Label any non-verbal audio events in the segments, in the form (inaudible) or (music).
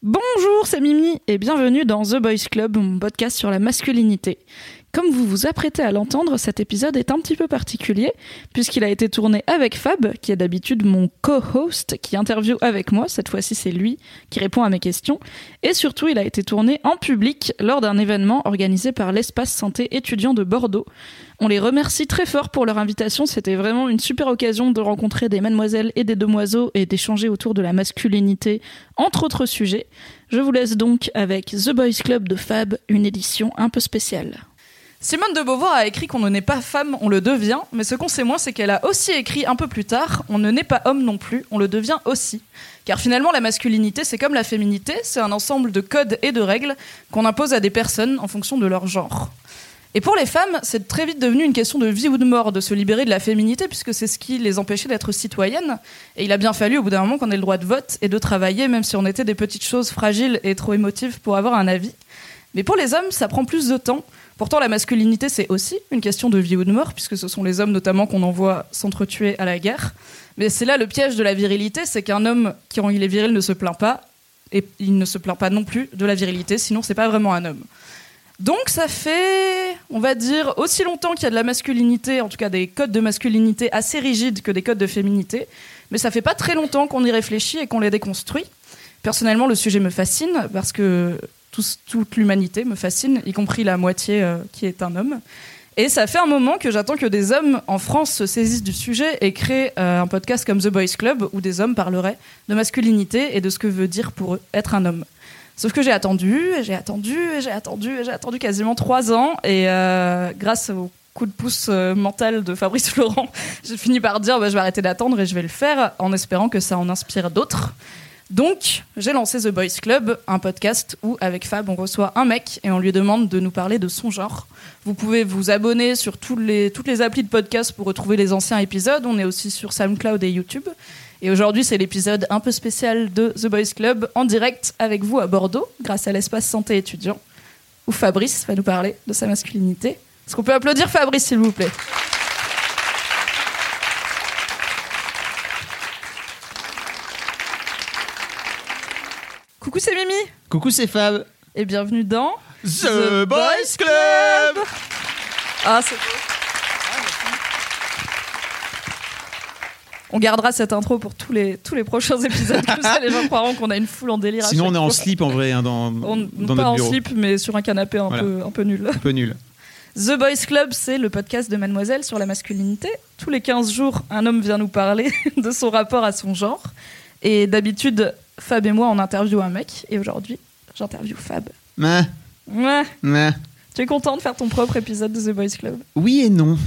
Bonjour, c'est Mimi et bienvenue dans The Boys Club, mon podcast sur la masculinité. Comme vous vous apprêtez à l'entendre, cet épisode est un petit peu particulier, puisqu'il a été tourné avec Fab, qui est d'habitude mon co-host, qui interviewe avec moi. Cette fois-ci, c'est lui qui répond à mes questions. Et surtout, il a été tourné en public lors d'un événement organisé par l'Espace Santé étudiant de Bordeaux. On les remercie très fort pour leur invitation. C'était vraiment une super occasion de rencontrer des mademoiselles et des demoiselles et d'échanger autour de la masculinité, entre autres sujets. Je vous laisse donc avec The Boys Club de Fab, une édition un peu spéciale. Simone de Beauvoir a écrit qu'on ne naît pas femme, on le devient, mais ce qu'on sait moins, c'est qu'elle a aussi écrit un peu plus tard on ne naît pas homme non plus, on le devient aussi. Car finalement, la masculinité, c'est comme la féminité, c'est un ensemble de codes et de règles qu'on impose à des personnes en fonction de leur genre. Et pour les femmes, c'est très vite devenu une question de vie ou de mort de se libérer de la féminité, puisque c'est ce qui les empêchait d'être citoyennes. Et il a bien fallu, au bout d'un moment, qu'on ait le droit de vote et de travailler, même si on était des petites choses fragiles et trop émotives pour avoir un avis. Mais pour les hommes, ça prend plus de temps. Pourtant, la masculinité, c'est aussi une question de vie ou de mort, puisque ce sont les hommes notamment qu'on envoie s'entretuer à la guerre. Mais c'est là le piège de la virilité, c'est qu'un homme qui, quand il est viril, ne se plaint pas, et il ne se plaint pas non plus de la virilité, sinon c'est pas vraiment un homme. Donc ça fait, on va dire, aussi longtemps qu'il y a de la masculinité, en tout cas des codes de masculinité assez rigides que des codes de féminité, mais ça fait pas très longtemps qu'on y réfléchit et qu'on les déconstruit. Personnellement, le sujet me fascine parce que toute l'humanité me fascine, y compris la moitié euh, qui est un homme. Et ça fait un moment que j'attends que des hommes en France se saisissent du sujet et créent euh, un podcast comme The Boys Club où des hommes parleraient de masculinité et de ce que veut dire pour eux être un homme. Sauf que j'ai attendu, j'ai attendu, j'ai attendu, j'ai attendu quasiment trois ans et euh, grâce au coup de pouce mental de Fabrice (laughs) Laurent, j'ai fini par dire bah, je vais arrêter d'attendre et je vais le faire en espérant que ça en inspire d'autres. Donc, j'ai lancé The Boys Club, un podcast où, avec Fab, on reçoit un mec et on lui demande de nous parler de son genre. Vous pouvez vous abonner sur tous les, toutes les applis de podcast pour retrouver les anciens épisodes. On est aussi sur SoundCloud et YouTube. Et aujourd'hui, c'est l'épisode un peu spécial de The Boys Club en direct avec vous à Bordeaux, grâce à l'espace santé étudiant, où Fabrice va nous parler de sa masculinité. Est-ce qu'on peut applaudir Fabrice, s'il vous plaît? Coucou, c'est Mimi. Coucou, c'est Fab. Et bienvenue dans The, Boys Club. Ah, c'est. On gardera cette intro pour tous les, tous les prochains épisodes. Comme ça, les gens croiront qu'on a une foule en délire. à Sinon, on est en fois. slip en vrai hein, dans, On, dans pas notre en bureau. slip, mais sur un canapé un, Voilà. peu, un peu nul. Un peu nul. The Boys Club, c'est le podcast de Mademoiselle sur la masculinité. Tous les 15 jours, un homme vient nous parler (laughs) de son rapport à son genre. Et d'habitude, Fab et moi, on interviewe un mec. Et aujourd'hui, j'interviewe Fab. Mais, Ouais. mais. Tu es content de faire ton propre épisode de The Boys Club? Oui et non.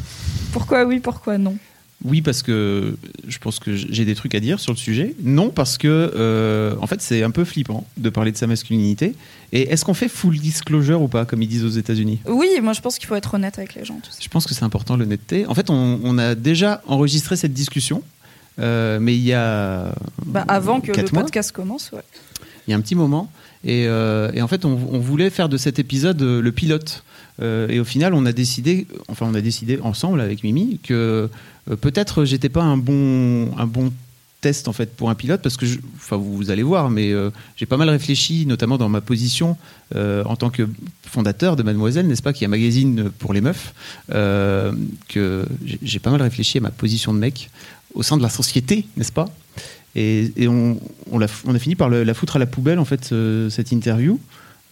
Pourquoi oui, pourquoi non? Oui, parce que je pense que j'ai des trucs à dire sur le sujet. Non, parce que, euh, en fait, c'est un peu flippant de parler de sa masculinité. Et est-ce qu'on fait full disclosure ou pas, comme ils disent aux États-Unis? Oui, moi je pense qu'il faut être honnête avec les gens. tout ça. Je pense que c'est important l'honnêteté. En fait, on, on a déjà enregistré cette discussion, euh, mais il y a. Bah, avant que le mois. podcast commence, ouais. il y a un petit moment. Et, euh, et en fait, on, on voulait faire de cet épisode euh, le pilote. Euh, et au final, on a décidé, enfin, on a décidé ensemble avec Mimi que peut-être j'étais pas un bon, un bon test en fait pour un pilote parce que, je- enfin, vous, vous allez voir, mais euh, j'ai pas mal réfléchi, notamment dans ma position euh, en tant que fondateur de Mademoiselle, n'est-ce pas, qui est un magazine pour les meufs, euh, que j'ai pas mal réfléchi à ma position de mec au sein de la société, n'est-ce pas? Et, et on, on, l'a- on a fini par le- la foutre à la poubelle, en fait, ce- cette interview.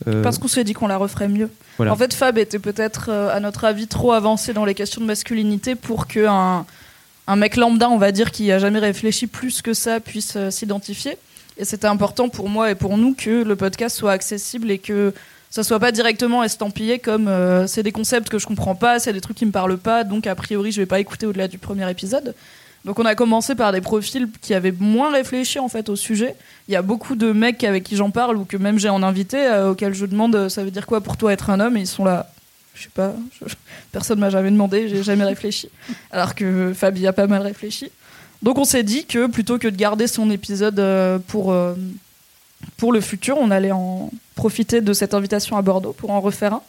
Euh, Parce qu'on s'est dit qu'on la referait mieux. Voilà. En fait, Fab était peut-être, euh, à notre avis, trop avancé dans les questions de masculinité pour qu'un un mec lambda, on va dire, qui a jamais réfléchi plus que ça, puisse euh, s'identifier. Et c'était important pour moi et pour nous que le podcast soit accessible et que ça soit pas directement estampillé comme euh, c'est des concepts que je comprends pas, c'est des trucs qui me parlent pas, donc a priori je vais pas écouter au-delà du premier épisode. Donc on a commencé par des profils qui avaient moins réfléchi en fait au sujet. Il y a beaucoup de mecs avec qui j'en parle ou que même j'ai en invité euh, auxquels je demande euh, ça veut dire quoi pour toi être un homme? Et ils sont là. Je sais pas, je- personne m'a jamais demandé, j'ai jamais réfléchi. (laughs) Alors que Fabi a pas mal réfléchi. Donc on s'est dit que plutôt que de garder son épisode euh, pour, pour le futur, on allait en profiter de cette invitation à Bordeaux pour en refaire un.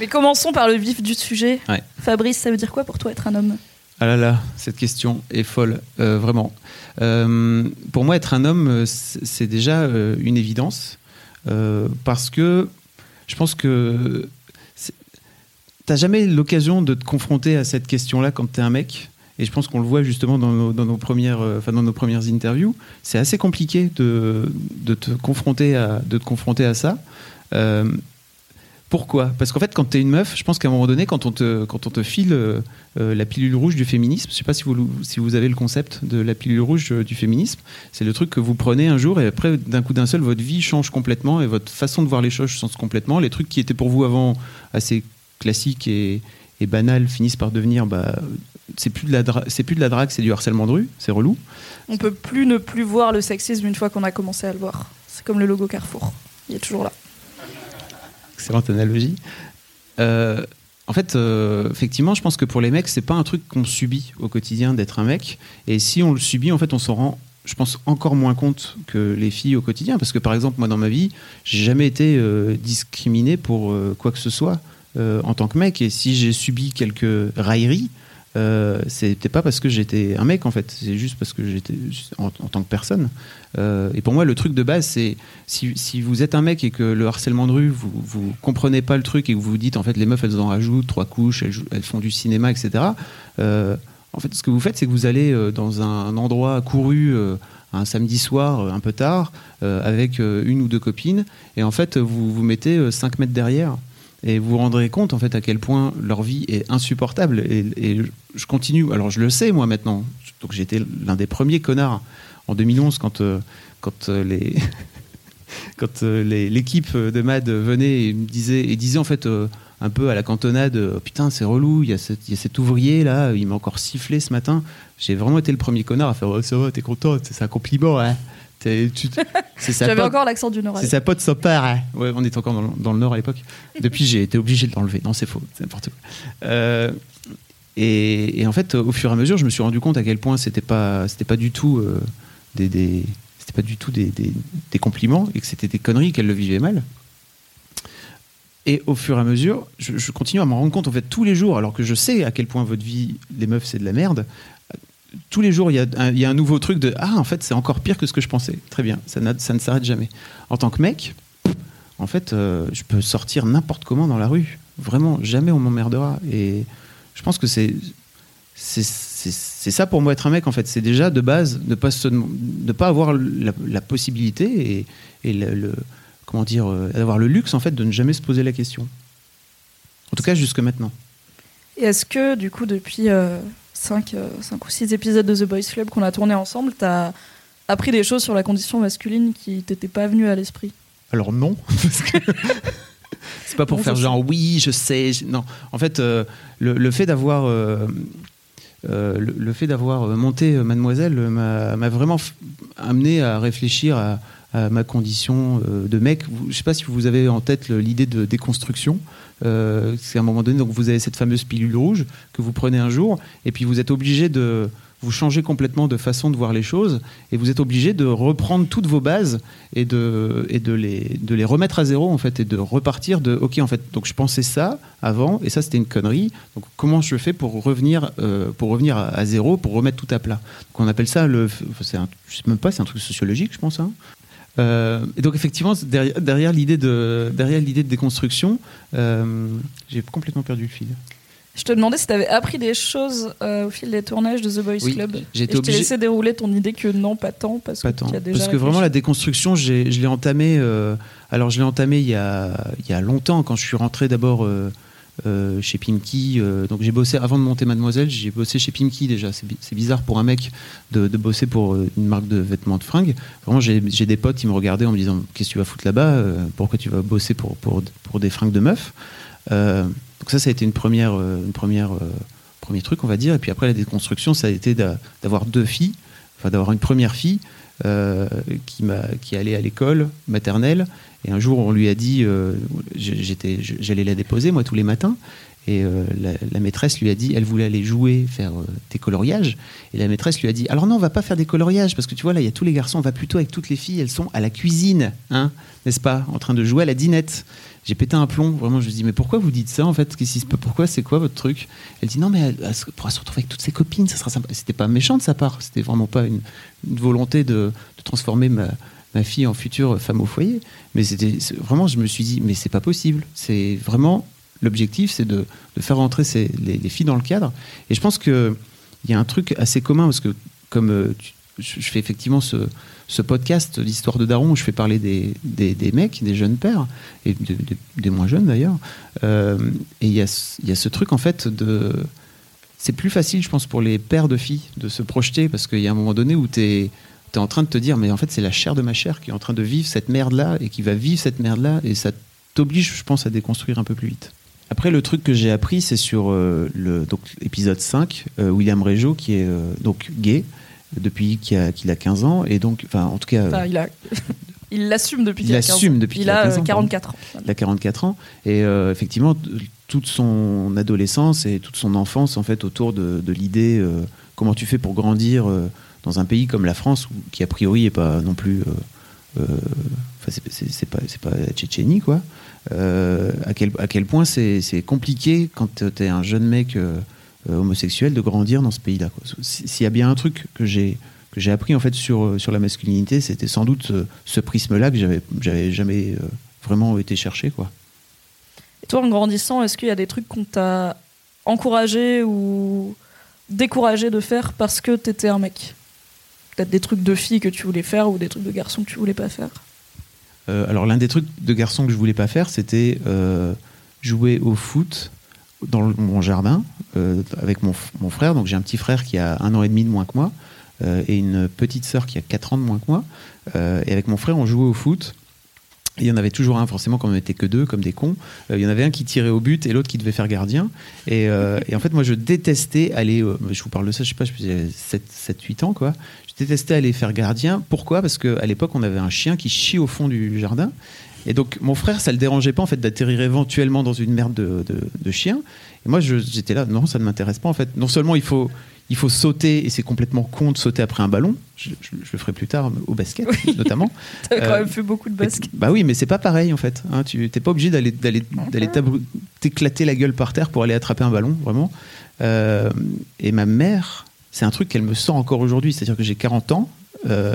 Mais commençons par le vif du sujet. Ouais. Fabrice, ça veut dire quoi pour toi être un homme? Ah là là, cette question est folle, euh, vraiment. Euh, pour moi, être un homme, euh, c'est déjà une évidence, parce que je pense que t'as jamais l'occasion de te confronter à cette question-là quand t'es un mec. Et je pense qu'on le voit justement dans nos, dans nos premières, enfin, dans nos premières interviews. C'est assez compliqué de, de te confronter à, de te confronter à ça. Pourquoi? Parce qu'en fait, quand tu es une meuf, je pense qu'à un moment donné, quand on te, quand on te file euh, euh, la pilule rouge du féminisme, je sais pas si vous, si vous avez le concept de la pilule rouge euh, du féminisme, c'est le truc que vous prenez un jour et après, d'un coup d'un seul, votre vie change complètement et votre façon de voir les choses change complètement. Les trucs qui étaient pour vous avant assez classiques et, et banals finissent par devenir. Bah, c'est plus de la c'est plus de la drague, c'est du harcèlement de rue, c'est relou. On peut plus ne plus voir le sexisme une fois qu'on a commencé à le voir. C'est comme le logo Carrefour. Il est toujours là. Excellente analogie. Euh, en fait, euh, effectivement, je pense que pour les mecs, c'est pas un truc qu'on subit au quotidien d'être un mec. Et si on le subit, en fait, on s'en rend, je pense, encore moins compte que les filles au quotidien. Parce que, par exemple, moi, dans ma vie, j'ai jamais été euh, discriminé pour euh, quoi que ce soit en tant que mec. Et si j'ai subi quelques railleries, euh, c'était pas parce que j'étais un mec en fait, c'est juste parce que j'étais en, tant que personne. Euh, et pour moi, le truc de base, c'est si, si vous êtes un mec et que le harcèlement de rue, vous, vous comprenez pas le truc et que vous vous dites en fait les meufs elles en rajoutent trois couches, elles, elles font du cinéma, etc. euh, en fait, ce que vous faites, c'est que vous allez dans un endroit couru un samedi soir, un peu tard, avec une ou deux copines, et en fait, vous vous mettez 5 mètres derrière. Et vous vous rendrez compte en fait à quel point leur vie est insupportable. Et, je continue. Alors je le sais moi maintenant. Donc j'étais l'un des premiers connards en 2011 quand euh, quand euh, les (laughs) quand euh, l'équipe de Mad venait et me disait et disait en fait un peu à la cantonade euh, putain c'est relou il y, a cet- y a cet ouvrier là il m'a encore sifflé ce matin j'ai vraiment été le premier connard à faire oh, ça t'es content c'est un compliment hein (laughs) J'avais pote- encore l'accent du Nord. c'est sa pote sympa. hein. Ouais, on était encore dans le, dans le Nord à l'époque. Depuis, j'ai été obligé de l'enlever. Non, c'est faux, c'est n'importe quoi. Euh, et, et en fait, au fur et à mesure, je me suis rendu compte à quel point c'était pas, c'était pas du tout euh, des, des- c'était pas du tout des, des- des compliments et que c'était des conneries qu'elle le vivait mal. Et au fur et à mesure, je, je continue à m'en rendre compte en fait tous les jours, alors que je sais à quel point votre vie, les meufs, c'est de la merde. Tous les jours, il y, a un, nouveau truc de ah en fait c'est encore pire que ce que je pensais. Très bien, ça, ça ne s'arrête jamais. En tant que mec, en fait, euh, je peux sortir n'importe comment dans la rue. Vraiment, jamais on m'emmerdera. Et je pense que c'est c'est ça pour moi être un mec en fait. C'est déjà de base ne pas pas avoir la, possibilité et, et le, comment dire euh, d'avoir le luxe en fait de ne jamais se poser la question. En tout cas jusque maintenant. Et est-ce que, du coup, depuis 5 ou 6 épisodes de The Boys Club qu'on a tourné ensemble, t'as appris des choses sur la condition masculine qui t'étaient pas venues à l'esprit Alors non, (laughs) parce que (laughs) c'est pas pour Non, faire genre oui, je sais. je- Non, en fait, euh, le, le fait d'avoir euh, euh, le, le fait d'avoir euh, monté euh, Mademoiselle euh, m'a vraiment amené à réfléchir à, à ma condition euh, de mec. Je sais pas si vous avez en tête l'idée de déconstruction. Euh, c'est à un moment donné, donc vous avez cette fameuse pilule rouge que vous prenez un jour, et puis vous êtes obligé de vous changer complètement de façon de voir les choses, et vous êtes obligé de reprendre toutes vos bases et de, et de, les, de les remettre à zéro en fait et de repartir de ok en fait donc je pensais ça avant et ça c'était une connerie donc comment je fais pour revenir euh, pour revenir à, zéro pour remettre tout à plat? Donc on appelle ça le enfin, un, je sais même pas c'est un truc sociologique je pense hein. Euh, et donc effectivement derrière, derrière l'idée de derrière l'idée de déconstruction euh, j'ai complètement perdu le fil Je te demandais si t'avais appris des choses euh, au fil des tournages de The Boys Oui, Club. j'ai Et été je t'ai obligé- laissé dérouler ton idée que non, pas tant, parce Pas que tant. tu as déjà Parce que vraiment, la déconstruction, je l'ai entamée. euh, alors, je l'ai entamée il y, a, il y a longtemps, quand je suis rentré d'abord euh, chez Pimki. euh, donc, j'ai bossé, avant de monter Mademoiselle, j'ai bossé chez Pimki déjà. C'est bi- c'est bizarre pour un mec de, bosser pour euh, une marque de vêtements de fringues. Vraiment, j'ai des potes qui me regardaient en me disant Qu'est-ce que tu vas foutre là-bas Pourquoi tu vas bosser pour, pour, des fringues de meufs Euh, Donc, ça, ça a été une première, une première, premier truc, on va dire. Et puis après, la déconstruction, ça a été d'a- d'avoir deux filles, enfin d'avoir une première fille qui, qui allait à l'école maternelle. Et un jour, on lui a dit, euh, j'allais la déposer, moi, tous les matins. Et euh, la, maîtresse lui a dit, elle voulait aller jouer, faire euh, des coloriages. Et la maîtresse lui a dit, alors non, on va pas faire des coloriages, parce que tu vois, là, il y a tous les garçons, on va plutôt avec toutes les filles, elles sont à la cuisine, hein, n'est-ce pas, en train de jouer à la dinette. J'ai pété un plomb, vraiment, je me dis, mais pourquoi vous dites ça, en fait Pourquoi C'est quoi votre truc? Elle dit, non, mais elle, pourra se retrouver avec toutes ses copines, ça sera sympa. C'était pas méchant de sa part, c'était vraiment pas une, une volonté de, de transformer ma, ma fille en future femme au foyer. Mais c'était vraiment, je me suis dit, mais c'est pas possible. C'est vraiment l'objectif, c'est de, faire rentrer ces- les, les filles dans le cadre. Et je pense que il y a un truc assez commun parce que comme euh, je fais effectivement ce, podcast, l'histoire de Daron, où je fais parler des, mecs, des jeunes pères, et de- de- des moins jeunes d'ailleurs. Euh, et il y, a, y a ce truc en fait de. C'est plus facile, je pense, pour les pères de filles de se projeter parce qu'il y a un moment donné où tu es, en train de te dire, mais en fait, c'est la chair de ma chair qui est en train de vivre cette merde-là et qui va vivre cette merde-là et ça t'oblige, je pense, à déconstruire un peu plus vite. Après, le truc que j'ai appris, c'est sur euh, le donc, épisode 5, euh, William Régeau, qui est euh, donc gay depuis qu'il a, qu'il a 15 ans. Et donc, enfin, en tout cas, euh, Enfin, il a. (laughs) Il l'assume depuis Il qu'il a 15 ans. l'assume depuis Il a a 15 euh, ans, 44 ans. il a 44 ans. Et euh, effectivement, toute son adolescence et toute son enfance, en fait, autour de, de l'idée euh, comment tu fais pour grandir euh, dans un pays comme la France, qui a priori n'est pas non plus. euh, euh, Enfin, c'est- pas, pas la Tchétchénie, quoi. Euh, à, quel, à quel point c'est compliqué quand tu es un jeune mec homosexuel de grandir dans ce pays-là. S'il y a bien un truc que j'ai j'ai appris en fait sur, sur la masculinité, c'était sans doute ce, prisme-là que j'avais j'avais jamais vraiment été chercher, quoi. Et toi, en grandissant, est-ce qu'il y a des trucs qu'on t'a encouragé ou découragé de faire parce que t'étais un mec? Peut-être des trucs de filles que tu voulais faire ou des trucs de garçons que tu voulais pas faire Euh, alors l'un des trucs de garçon que je voulais pas faire, c'était euh, jouer au foot dans mon jardin euh, avec mon, frère. Donc j'ai un petit frère qui a un an et demi de moins que moi et une petite sœur qui a quatre ans de moins que moi. Et avec mon frère, on jouait au foot. Et il y en avait toujours un, forcément, comme on n'était que deux, comme des cons. Euh, il y en avait un qui tirait au but et l'autre qui devait faire gardien. Et, euh, et en fait, moi, je détestais aller. euh, je vous parle de ça, je sais pas, je faisais 7-8 ans, quoi. Je détestais aller faire gardien. Pourquoi? Parce qu'à l'époque, on avait un chien qui chie au fond du jardin. Et donc, mon frère, ça le dérangeait pas, en fait, d'atterrir éventuellement dans une merde de, de, de chien. Et moi, j'étais là, non, ça ne m'intéresse pas, en fait. Non seulement il faut, il faut sauter, et c'est complètement con de sauter après un ballon. Je, je- je le ferai plus tard, au basket, notamment. (laughs) T'as quand Euh, même fait beaucoup de basket. Bah oui, mais c'est pas pareil en fait. Hein, tu t'es pas obligé d'aller t'éclater la gueule par terre pour aller attraper un ballon, vraiment. Euh, et ma mère, c'est un truc qu'elle me sent encore aujourd'hui. C'est-à-dire que j'ai 40 ans. euh,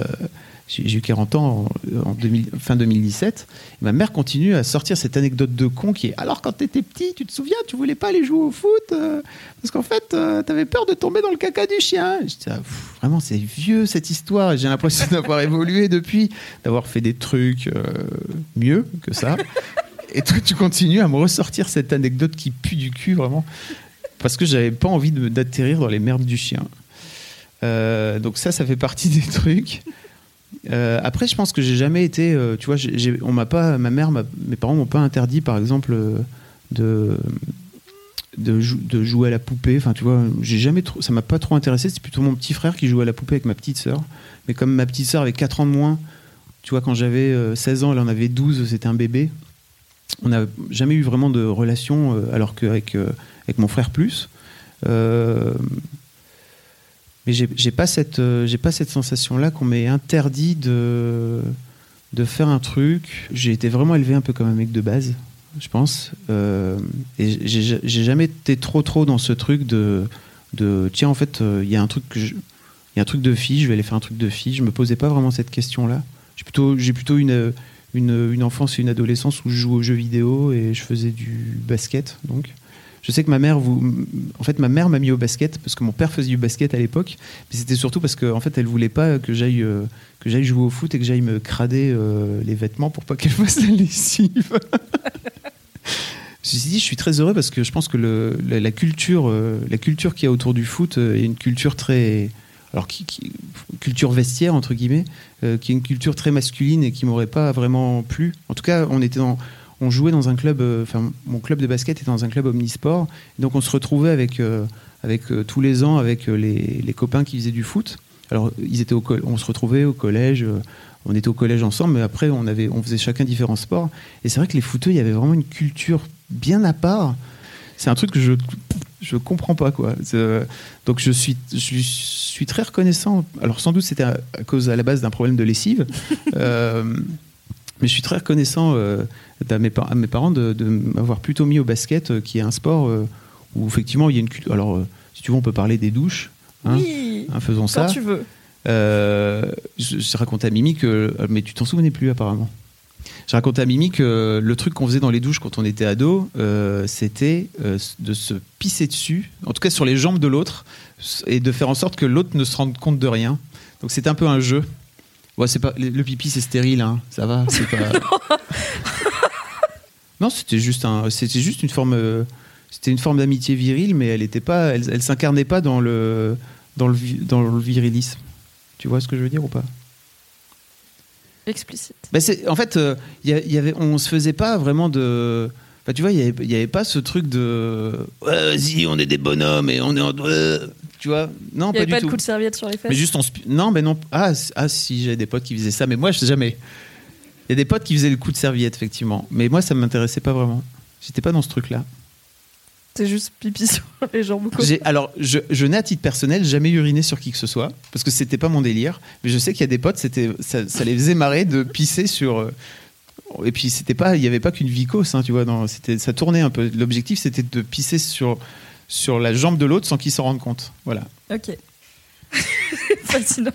j'ai eu 40 ans en, en 2000 fin 2017. Et ma mère continue à sortir cette anecdote de con qui est alors quand t'étais petit, tu te souviens, tu voulais pas aller jouer au foot euh, parce qu'en fait, euh, t'avais peur de tomber dans le caca du chien. J'étais, ah, pff, vraiment, c'est vieux cette histoire. J'ai l'impression (laughs) d'avoir évolué depuis, d'avoir fait des trucs euh, mieux que ça. (laughs) Et toi, tu continues à me ressortir cette anecdote qui pue du cul, vraiment, parce que j'avais pas envie d'atterrir dans les merdes du chien. Donc ça, ça fait partie des trucs. Euh, après, je pense que j'ai jamais été, euh, tu vois, on m'a pas, ma mère, mes parents m'ont pas interdit, par exemple, euh, de de, jou- de jouer à la poupée. Enfin, tu vois, j'ai jamais trop, ça m'a pas trop intéressé. C'est plutôt mon petit frère qui jouait à la poupée avec ma petite sœur. Mais comme ma petite sœur avait 4 ans de moins, tu vois, quand j'avais euh, 16 ans, elle en avait 12, c'était un bébé. On n'a jamais eu vraiment de relation, alors qu'avec avec mon frère plus. Euh, mais j'ai pas cette, euh, j'ai pas cette sensation-là qu'on m'ait interdit de de faire un truc. J'ai été vraiment élevé un peu comme un mec de base, je pense. Euh, et j'ai jamais été trop trop dans ce truc de de tiens en fait euh, il y a un truc que y a un truc de fille, je vais aller faire un truc de fille. Je me posais pas vraiment cette question-là. J'ai plutôt plutôt une une, une enfance et une adolescence où je jouais aux jeux vidéo et je faisais du basket donc. Je sais que ma mère, vous, en fait, ma mère m'a mis au basket parce que mon père faisait du basket à l'époque, mais c'était surtout parce qu'en en fait, elle voulait pas que j'aille euh, que j'aille jouer au foot et que j'aille me crader euh, les vêtements pour pas qu'elle (laughs) fasse la lessive. Ceci dit, je suis très heureux parce que je pense que la, culture, euh, culture qu'il y a autour du foot est une culture très, alors culture vestiaire entre guillemets, qui est une culture très masculine et qui m'aurait pas vraiment plu. En tout cas, on était dans on jouait dans un club, euh, enfin mon club de basket était dans un club omnisport, donc on se retrouvait avec, euh, avec euh, tous les ans avec les, les copains qui faisaient du foot. Alors ils étaient au, on se retrouvait au collège, on était au collège ensemble, mais après on avait, on faisait chacun différents sports. Et c'est vrai que les footeux, il y avait vraiment une culture bien à part. C'est un truc que je je comprends pas quoi. Donc je suis je suis très reconnaissant. Alors sans doute c'était à, à cause à la base d'un problème de lessive, (laughs) Euh, mais je suis très reconnaissant euh, à, mes, par- à mes parents de, de m'avoir plutôt mis au basket, euh, qui est un sport euh, où effectivement il y a une culture. Alors si tu veux, on peut parler des douches. hein. oui, Hein, faisons quand ça. tu veux. Je, je racontais à Mimi que. Mais tu t'en souvenais plus apparemment. Je racontais à Mimi que le truc qu'on faisait dans les douches quand on était ado, c'était de se pisser dessus, en tout cas sur les jambes de l'autre, et de faire en sorte que l'autre ne se rende compte de rien. Donc c'était un peu un jeu. Ouais, c'est pas, le pipi c'est stérile, hein, ça va. c'est Pas... (laughs) non, c'était juste un, c'était juste une forme, euh, c'était une forme d'amitié virile, mais elle était pas, elle, elle s'incarnait pas dans le, dans le, dans le virilisme. Tu vois ce que je veux dire ou pas? Explicite. Bah, c'est- En fait, euh, il y a- il y avait, on se faisait pas vraiment de. Bah, tu vois, il n'y avait, il y avait pas ce truc de. Ouais, vas-y, on est des bonhommes et on est en. Tu vois Non, Il n'y pas avait du pas tout. de coup de serviette sur les fesses. Mais juste on. Non, mais non. Ah, ah si, j'avais des potes qui faisaient ça, mais moi, je sais jamais. Il y a des potes qui faisaient le coup de serviette, effectivement. Mais moi, ça m'intéressait pas vraiment. J'étais pas dans ce truc-là. C'est juste pipi (laughs) sur les jambes. Alors, je, je n'ai à titre personnel jamais uriné sur qui que ce soit, parce que c'était pas mon délire. Mais je sais qu'il y a des potes, c'était, ça, ça les faisait marrer de pisser sur. euh, Et puis c'était pas, il y avait pas qu'une vicose, hein, tu vois. dans- C'était, ça tournait un peu. L'objectif, c'était de pisser sur sur la jambe de l'autre sans qu'il s'en rende compte. Voilà. Ok. (laughs) Fascinant.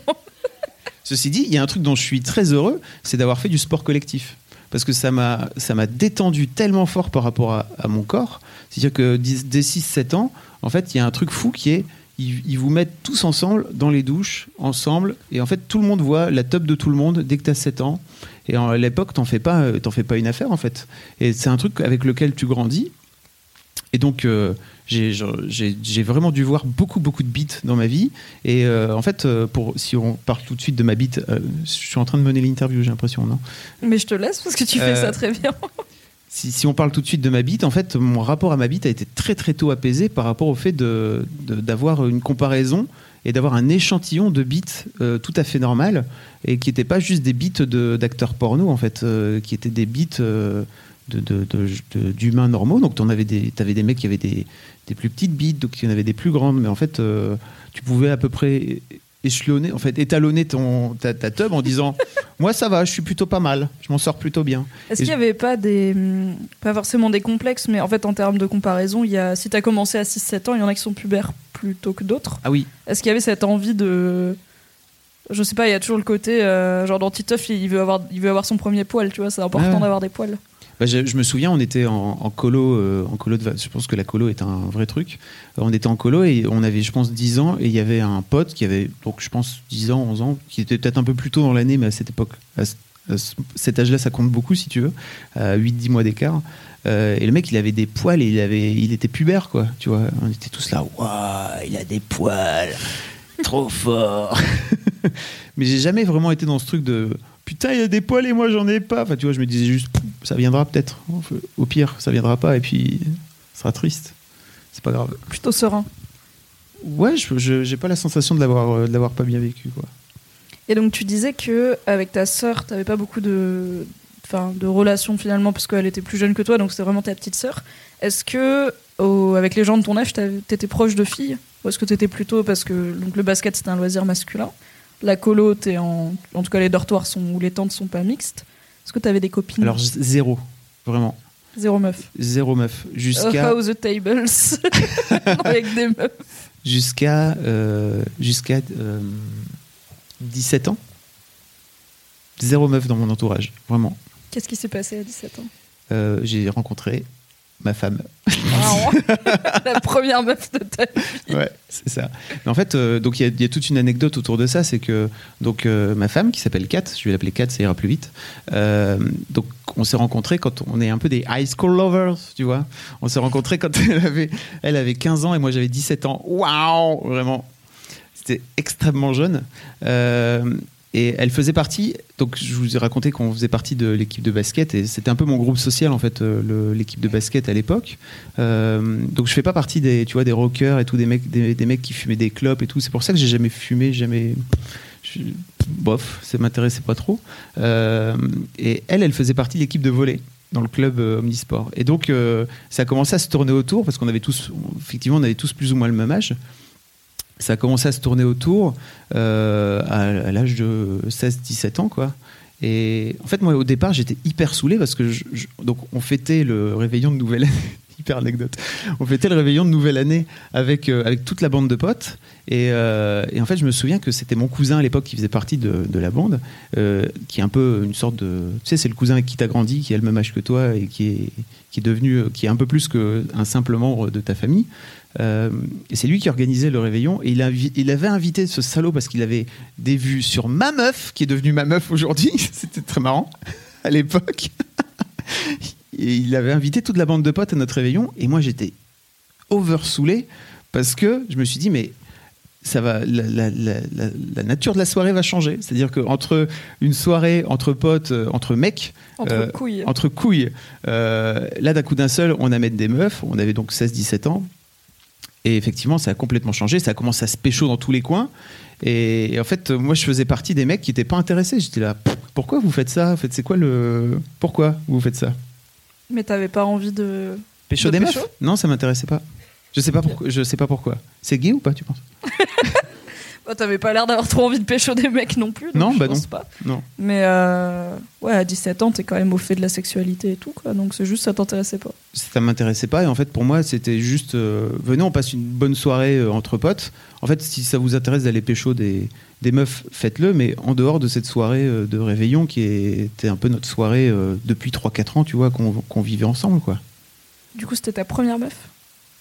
Ceci dit, il y a un truc dont je suis très heureux, c'est d'avoir fait du sport collectif. Parce que ça m'a, ça m'a détendu tellement fort par rapport à, à mon corps. C'est-à-dire que dès 6-7 ans, en fait, il y a un truc fou qui est, ils, ils vous mettent tous ensemble dans les douches, ensemble, et en fait, tout le monde voit la top de tout le monde dès que tu as 7 ans. Et à l'époque, t'en fais pas, euh, t'en fais pas une affaire, en fait. Et c'est un truc avec lequel tu grandis. Et donc, euh, j'ai vraiment dû voir beaucoup, beaucoup de beats dans ma vie. Et euh, en fait, euh, pour, si on parle tout de suite de ma bite, euh, je suis en train de mener l'interview, j'ai l'impression, non? Mais je te laisse parce que tu fais Euh, ça très bien. si, si on parle tout de suite de ma bite, en fait, mon rapport à ma bite a été très très tôt apaisé par rapport au fait de- de- d'avoir une comparaison et d'avoir un échantillon de beats euh, tout à fait normal et qui n'étaient pas juste des beats de- d'acteurs porno, en fait, euh, qui étaient des beats euh, de- de- de- de- d'humains normaux. Donc, tu avais, t'avais des mecs qui avaient des, des plus petites bites, donc il y en avait des plus grandes, mais en fait, euh, tu pouvais à peu près échelonner, en fait, étalonner ton, ta, ta tub en disant (laughs) Moi, ça va, je suis plutôt pas mal, je m'en sors plutôt bien. Est-ce qu'il n'y avait pas des. hum, Pas forcément des complexes, mais en fait, en termes de comparaison, il y a, si tu as commencé à 6-7 ans, il y en a qui sont pubères plutôt que d'autres. Ah oui, Est-ce qu'il y avait cette envie de. Je sais pas, il y a toujours le côté. euh, genre dans Titeuf, il veut, avoir, il veut avoir son premier poil, tu vois, c'est important Ah ouais. d'avoir des poils. Bah, je, me souviens, on était en, colo, euh, je pense que la colo est un vrai truc. On était en colo et on avait, je pense, 10 ans et il y avait un pote qui avait, donc je pense, 10 ans, 11 ans, qui était peut-être un peu plus tôt dans l'année, mais à cette époque, à, ce- à ce- cet âge-là, ça compte beaucoup si tu veux, à 8-10 mois d'écart. Euh, et le mec, il avait des poils et il, avait, il était pubère, quoi, tu vois. On était tous là, waouh, il a des poils, trop fort. (laughs) mais j'ai jamais vraiment été dans ce truc de putain, il a des poils et moi j'en ai pas. Enfin, tu vois, je me disais juste, ça viendra peut-être. Au pire, ça viendra pas et puis ça sera triste. C'est pas grave. Plutôt serein. Ouais, je j'ai pas la sensation de l'avoir euh, de l'avoir pas bien vécu, quoi. Et donc tu disais que avec ta sœur, t'avais pas beaucoup de, enfin, de relations finalement parce qu'elle était plus jeune que toi, donc c'était vraiment ta petite sœur. Est-ce que au- avec les gens de ton âge, t'étais proche de filles? Ou est-ce que t'étais plutôt parce que donc le basket c'était un loisir masculin, la colo t'es en, en tout cas les dortoirs sont ou les tentes sont pas mixtes. Est-ce que t'avais des copines Alors zéro, vraiment Zéro meuf. zéro meuf jusqu'à how the tables (laughs) avec des meufs. jusqu'à euh, jusqu'à euh, 17 ans. Zéro meuf dans mon entourage, vraiment. Qu'est-ce qui s'est passé à 17 ans? Euh, j'ai rencontré ma femme. (laughs) La première meuf de ta vie. Ouais, c'est ça. Mais en fait, euh, donc il y, a- il y a toute une anecdote autour de ça, c'est que donc euh, ma femme qui s'appelle Kat, je vais l'appeler Kat, ça ira plus vite. euh, donc on s'est rencontrés quand on est un peu des high school lovers, tu vois. On s'est rencontrés quand elle avait, elle avait 15 ans et moi j'avais 17 ans. Waouh, vraiment. C'était extrêmement jeune. Et elle faisait partie. Donc, je vous ai raconté qu'on faisait partie de l'équipe de basket et c'était un peu mon groupe social en fait, euh, l'équipe de basket à l'époque. Euh, donc, je fais pas partie des, tu vois, des rockers et tout, des mecs, des, mecs qui fumaient des clopes et tout. C'est pour ça que j'ai jamais fumé, jamais. bof, ça m'intéressait pas trop. Euh, et elle, elle faisait partie de l'équipe de volley dans le club euh, Omnisport. Et donc, ça a commencé à se tourner autour parce qu'on avait tous, effectivement, on avait tous plus ou moins le même âge. Ça a commencé à se tourner autour euh, à, l'âge de 16-17 ans, quoi. Et en fait, moi, au départ, j'étais hyper saoulé parce que donc on fêtait le réveillon de nouvelle (laughs) année. Hyper anecdote. On fêtait le réveillon de nouvelle année avec euh, avec toute la bande de potes. Et, euh, et en fait, je me souviens que c'était mon cousin à l'époque qui faisait partie de, la bande, euh, qui est un peu une sorte de, tu sais, c'est le cousin avec qui t'as grandi, qui a le même âge que toi et qui est qui est devenu, qui est un peu plus qu'un simple membre de ta famille. Et c'est lui qui organisait le réveillon. Et il, il avait invité ce salaud parce qu'il avait des vues sur ma meuf, qui est devenue ma meuf aujourd'hui. (laughs) C'était très marrant à l'époque. (laughs) il avait invité toute la bande de potes à notre réveillon. Et moi, j'étais over saoulé parce que je me suis dit, mais ça va, la, la- la- la- la nature de la soirée va changer. C'est-à-dire qu'entre une soirée entre potes, euh, entre mecs, Entre Euh, couilles. entre couilles. Euh, là, d'un coup d'un seul, on amène des meufs. On avait donc 16-17 ans. Et effectivement, ça a complètement changé. Ça a commencé à se pécho dans tous les coins. Et, et en fait, moi, je faisais partie des mecs qui n'étaient pas intéressés. J'étais là, pourquoi vous faites ça? En fait, c'est quoi le. Pourquoi vous faites ça? Mais t'avais pas envie de. Pécho De des pécho meufs? Non, ça m'intéressait pas. Je sais pas, pourquoi, je sais pas pourquoi. C'est gay ou pas, tu penses? (laughs) Bah, t'avais pas l'air d'avoir trop envie de pécho des mecs non plus. donc Non, je bah pense non. Pas. Non. Mais euh, ouais, à 17 ans, t'es quand même au fait de la sexualité et tout, quoi. Donc c'est juste, ça t'intéressait pas. ça m'intéressait pas et en fait pour moi c'était juste euh, venez on passe une bonne soirée euh, entre potes en fait si ça vous intéresse d'aller pécho des, des meufs faites-le mais en dehors de cette soirée euh, de réveillon qui était un peu notre soirée euh, depuis 3-4 ans tu vois qu'on qu'on vivait ensemble quoi Du coup, c'était ta première meuf?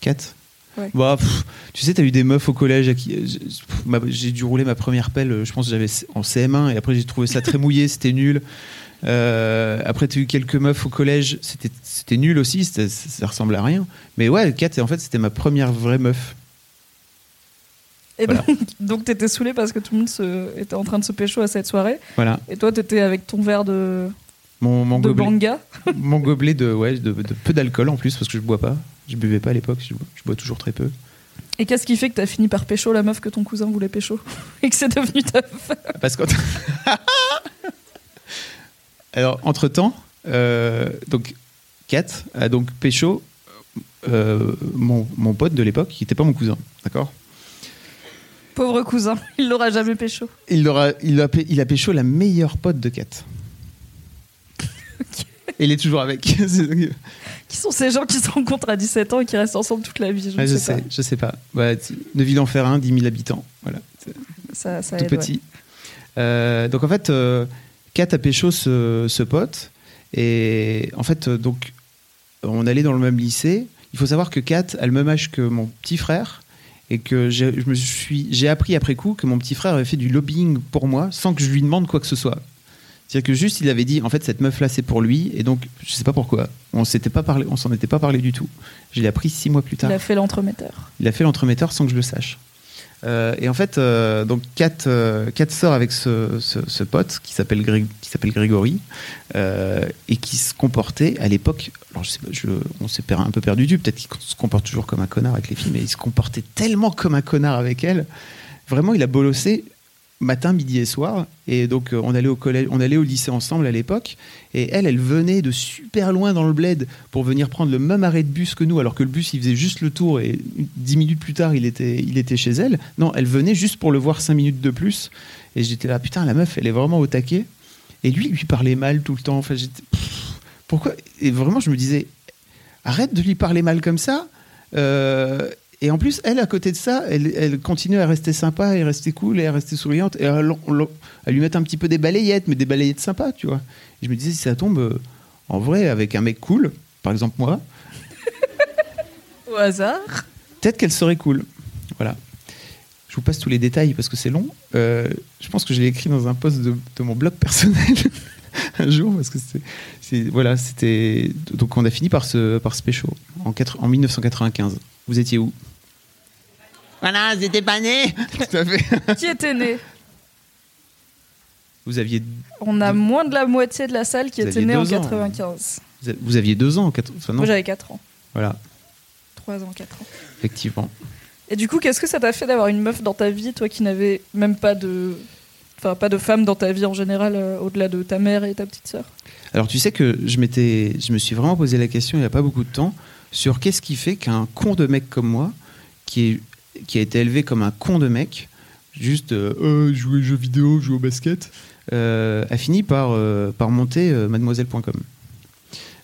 4 Ouais. Bah, pff, tu sais, t'as eu des meufs au collège euh, j'ai- dû rouler ma première pelle. euh, Je pense que j'avais en CM1 et après j'ai trouvé ça très mouillé, (laughs) c'était nul. Euh, après, t'as eu quelques meufs au collège, c'était nul aussi, ça, ça ressemble à rien. Mais ouais, Kat, en fait, c'était ma première vraie meuf. Et Voilà. donc, (laughs) donc t'étais saoulé parce que tout le monde se, était en train de se pécho à cette soirée. Voilà, Et toi, t'étais avec ton verre de, mon, mon de gobelet, banga. mon gobelet de, ouais, de, de peu d'alcool en plus parce que je bois pas. Je buvais pas à l'époque, je, bois- je bois toujours très peu. Et qu'est-ce qui fait que t'as fini par pécho la meuf que ton cousin voulait pécho (laughs) Et que c'est devenu ta femme Parce que. (laughs) Alors, entre-temps, euh, donc, Kat a donc pécho euh, mon, mon pote de l'époque, qui n'était pas mon cousin, d'accord? Pauvre cousin, (laughs) il l'aura jamais pécho. il, aura, il, a, il a pécho la meilleure pote de Kat. Et il est toujours avec. (laughs) C'est- Qui sont ces gens qui se rencontrent à 17 ans et qui restent ensemble toute la vie? Je Ouais, ne je sais, sais, je sais pas. Ouais, tu- Neuville-en-Ferrain, 10 000 habitants. Voilà. C'est pas. Ça, ça tout aide, ouais. petit. Euh, donc en fait, euh, Kat a pécho ce, ce pote. Et en fait, euh, donc, on allait dans le même lycée. Il faut savoir que Kat a le même âge que mon petit frère. Et que j'ai- je me suis, j'ai appris après coup que mon petit frère avait fait du lobbying pour moi sans que je lui demande quoi que ce soit. C'est-à-dire que juste il avait dit en fait cette meuf là c'est pour lui et donc je sais pas pourquoi on s'était pas parlé on s'en était pas parlé du tout. Je l'ai appris six mois plus tard. Il a fait l'entremetteur. Il a fait l'entremetteur sans que je le sache. Euh, et en fait, euh, donc Kat, euh, Kat sort avec ce, ce- ce pote qui s'appelle Gré- Grégory euh, et qui se comportait à l'époque. Alors je sais pas, je- on s'est un peu perdu du. Peut-être qu'il se comporte toujours comme un connard avec les filles, mais il se comportait tellement comme un connard avec elle. Vraiment, il a bolossé matin, midi et soir. Et donc, euh, on allait au collège, on allait au lycée ensemble à l'époque. Et elle, elle venait de super loin dans le bled pour venir prendre le même arrêt de bus que nous, alors que le bus, il faisait juste le tour et dix minutes plus tard, il était, il était chez elle. Non, elle venait juste pour le voir cinq minutes de plus. Et j'étais là, putain, la meuf, elle est vraiment au taquet. Et lui, il lui parlait mal tout le temps. Enfin, j'étais, pourquoi? Et vraiment, je me disais, arrête de lui parler mal comme ça. Euh, et en plus, elle, à côté de ça, elle, elle continue à rester sympa et rester cool et à rester souriante et à, à lui mettre un petit peu des balayettes, mais des balayettes sympas, tu vois. Et je me disais, si ça tombe euh, en vrai avec un mec cool, par exemple moi, (laughs) Au hasard. peut-être qu'elle serait cool. Voilà. Je vous passe tous les détails parce que c'est long. Euh, je pense que je l'ai écrit dans un post de, de mon blog personnel (laughs) (laughs) un jour parce que c'est, voilà, c'était donc on a fini par ce par ce pécho en, quatre- en 1995. Vous étiez où? Voilà, j'étais pas né. (laughs) Tout à fait. (laughs) Qui était né? Vous aviez, On a moins de la moitié de la salle qui Vous était née en ans. 95. vous aviez deux ans, quatre- enfin, non, Moi j'avais 4 ans. voilà, 3 ans, 4 ans. effectivement. Et du coup, qu'est-ce que ça t'a fait d'avoir une meuf dans ta vie, toi qui n'avais même pas de. Pas de femme dans ta vie en général, euh, au-delà de ta mère et ta petite sœur? Alors tu sais que je m'étais, je me suis vraiment posé la question il n'y a pas beaucoup de temps sur qu'est-ce qui fait qu'un con de mec comme moi, qui est, qui a été élevé comme un con de mec, juste euh, Euh, jouer aux jeux vidéo, jouer au basket, euh, a fini par par monter mademoiselle.com.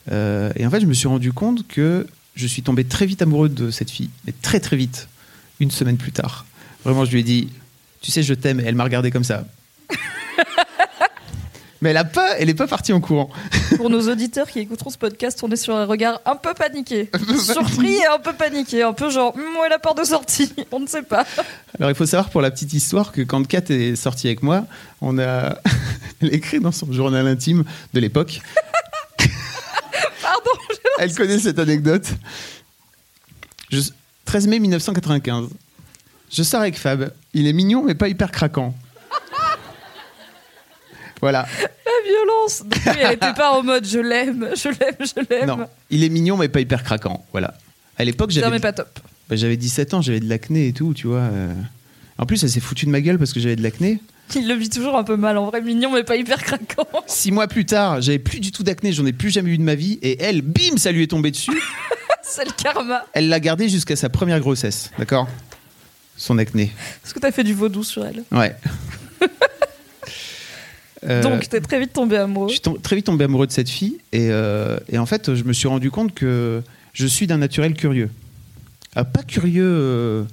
Et en fait, je me suis rendu compte que je suis tombé très vite amoureux de cette fille, mais très très vite, une semaine plus tard. Vraiment, je lui ai dit, tu sais, je t'aime. Et elle m'a regardé comme ça. (laughs) Mais elle a pas, elle est pas partie en courant. (laughs) Pour nos auditeurs qui écouteront ce podcast, on est sur un regard un peu paniqué. Surpris et un peu paniqué. Un peu genre, Hum, où est la porte de sortie (laughs) On ne sait pas. Alors il faut savoir pour la petite histoire que quand Kat est sortie avec moi, on a elle écrit dans son journal intime de l'époque. Pardon. Elle connaît cette anecdote. Je- 13 mai 1995. Je sors avec Fab. Il est mignon mais pas hyper craquant. Voilà. La violence. Donc, oui, elle était pas en mode je l'aime, je l'aime, je l'aime. Non, il est mignon mais pas hyper craquant. Voilà. À l'époque, Non, j'avais mais pas top. bah, j'avais 17 ans, j'avais de l'acné et tout, tu vois. euh. En plus, elle s'est foutue de ma gueule parce que j'avais de l'acné. Il le vit toujours un peu mal. En vrai, mignon, mais pas hyper craquant. Six mois plus tard, j'avais plus du tout d'acné, j'en ai plus jamais eu de ma vie. Et elle, bim, ça lui est tombé dessus. (laughs) C'est le karma. Elle l'a gardé jusqu'à sa première grossesse, d'accord? Son acné. Est-ce que t'as fait du vaudou sur elle Ouais. (laughs) Euh, Donc, t'es très vite tombé amoureux. je suis tom- très vite tombé amoureux de cette fille et, euh, et en fait, je me suis rendu compte que je suis d'un naturel curieux. Ah, pas curieux, euh,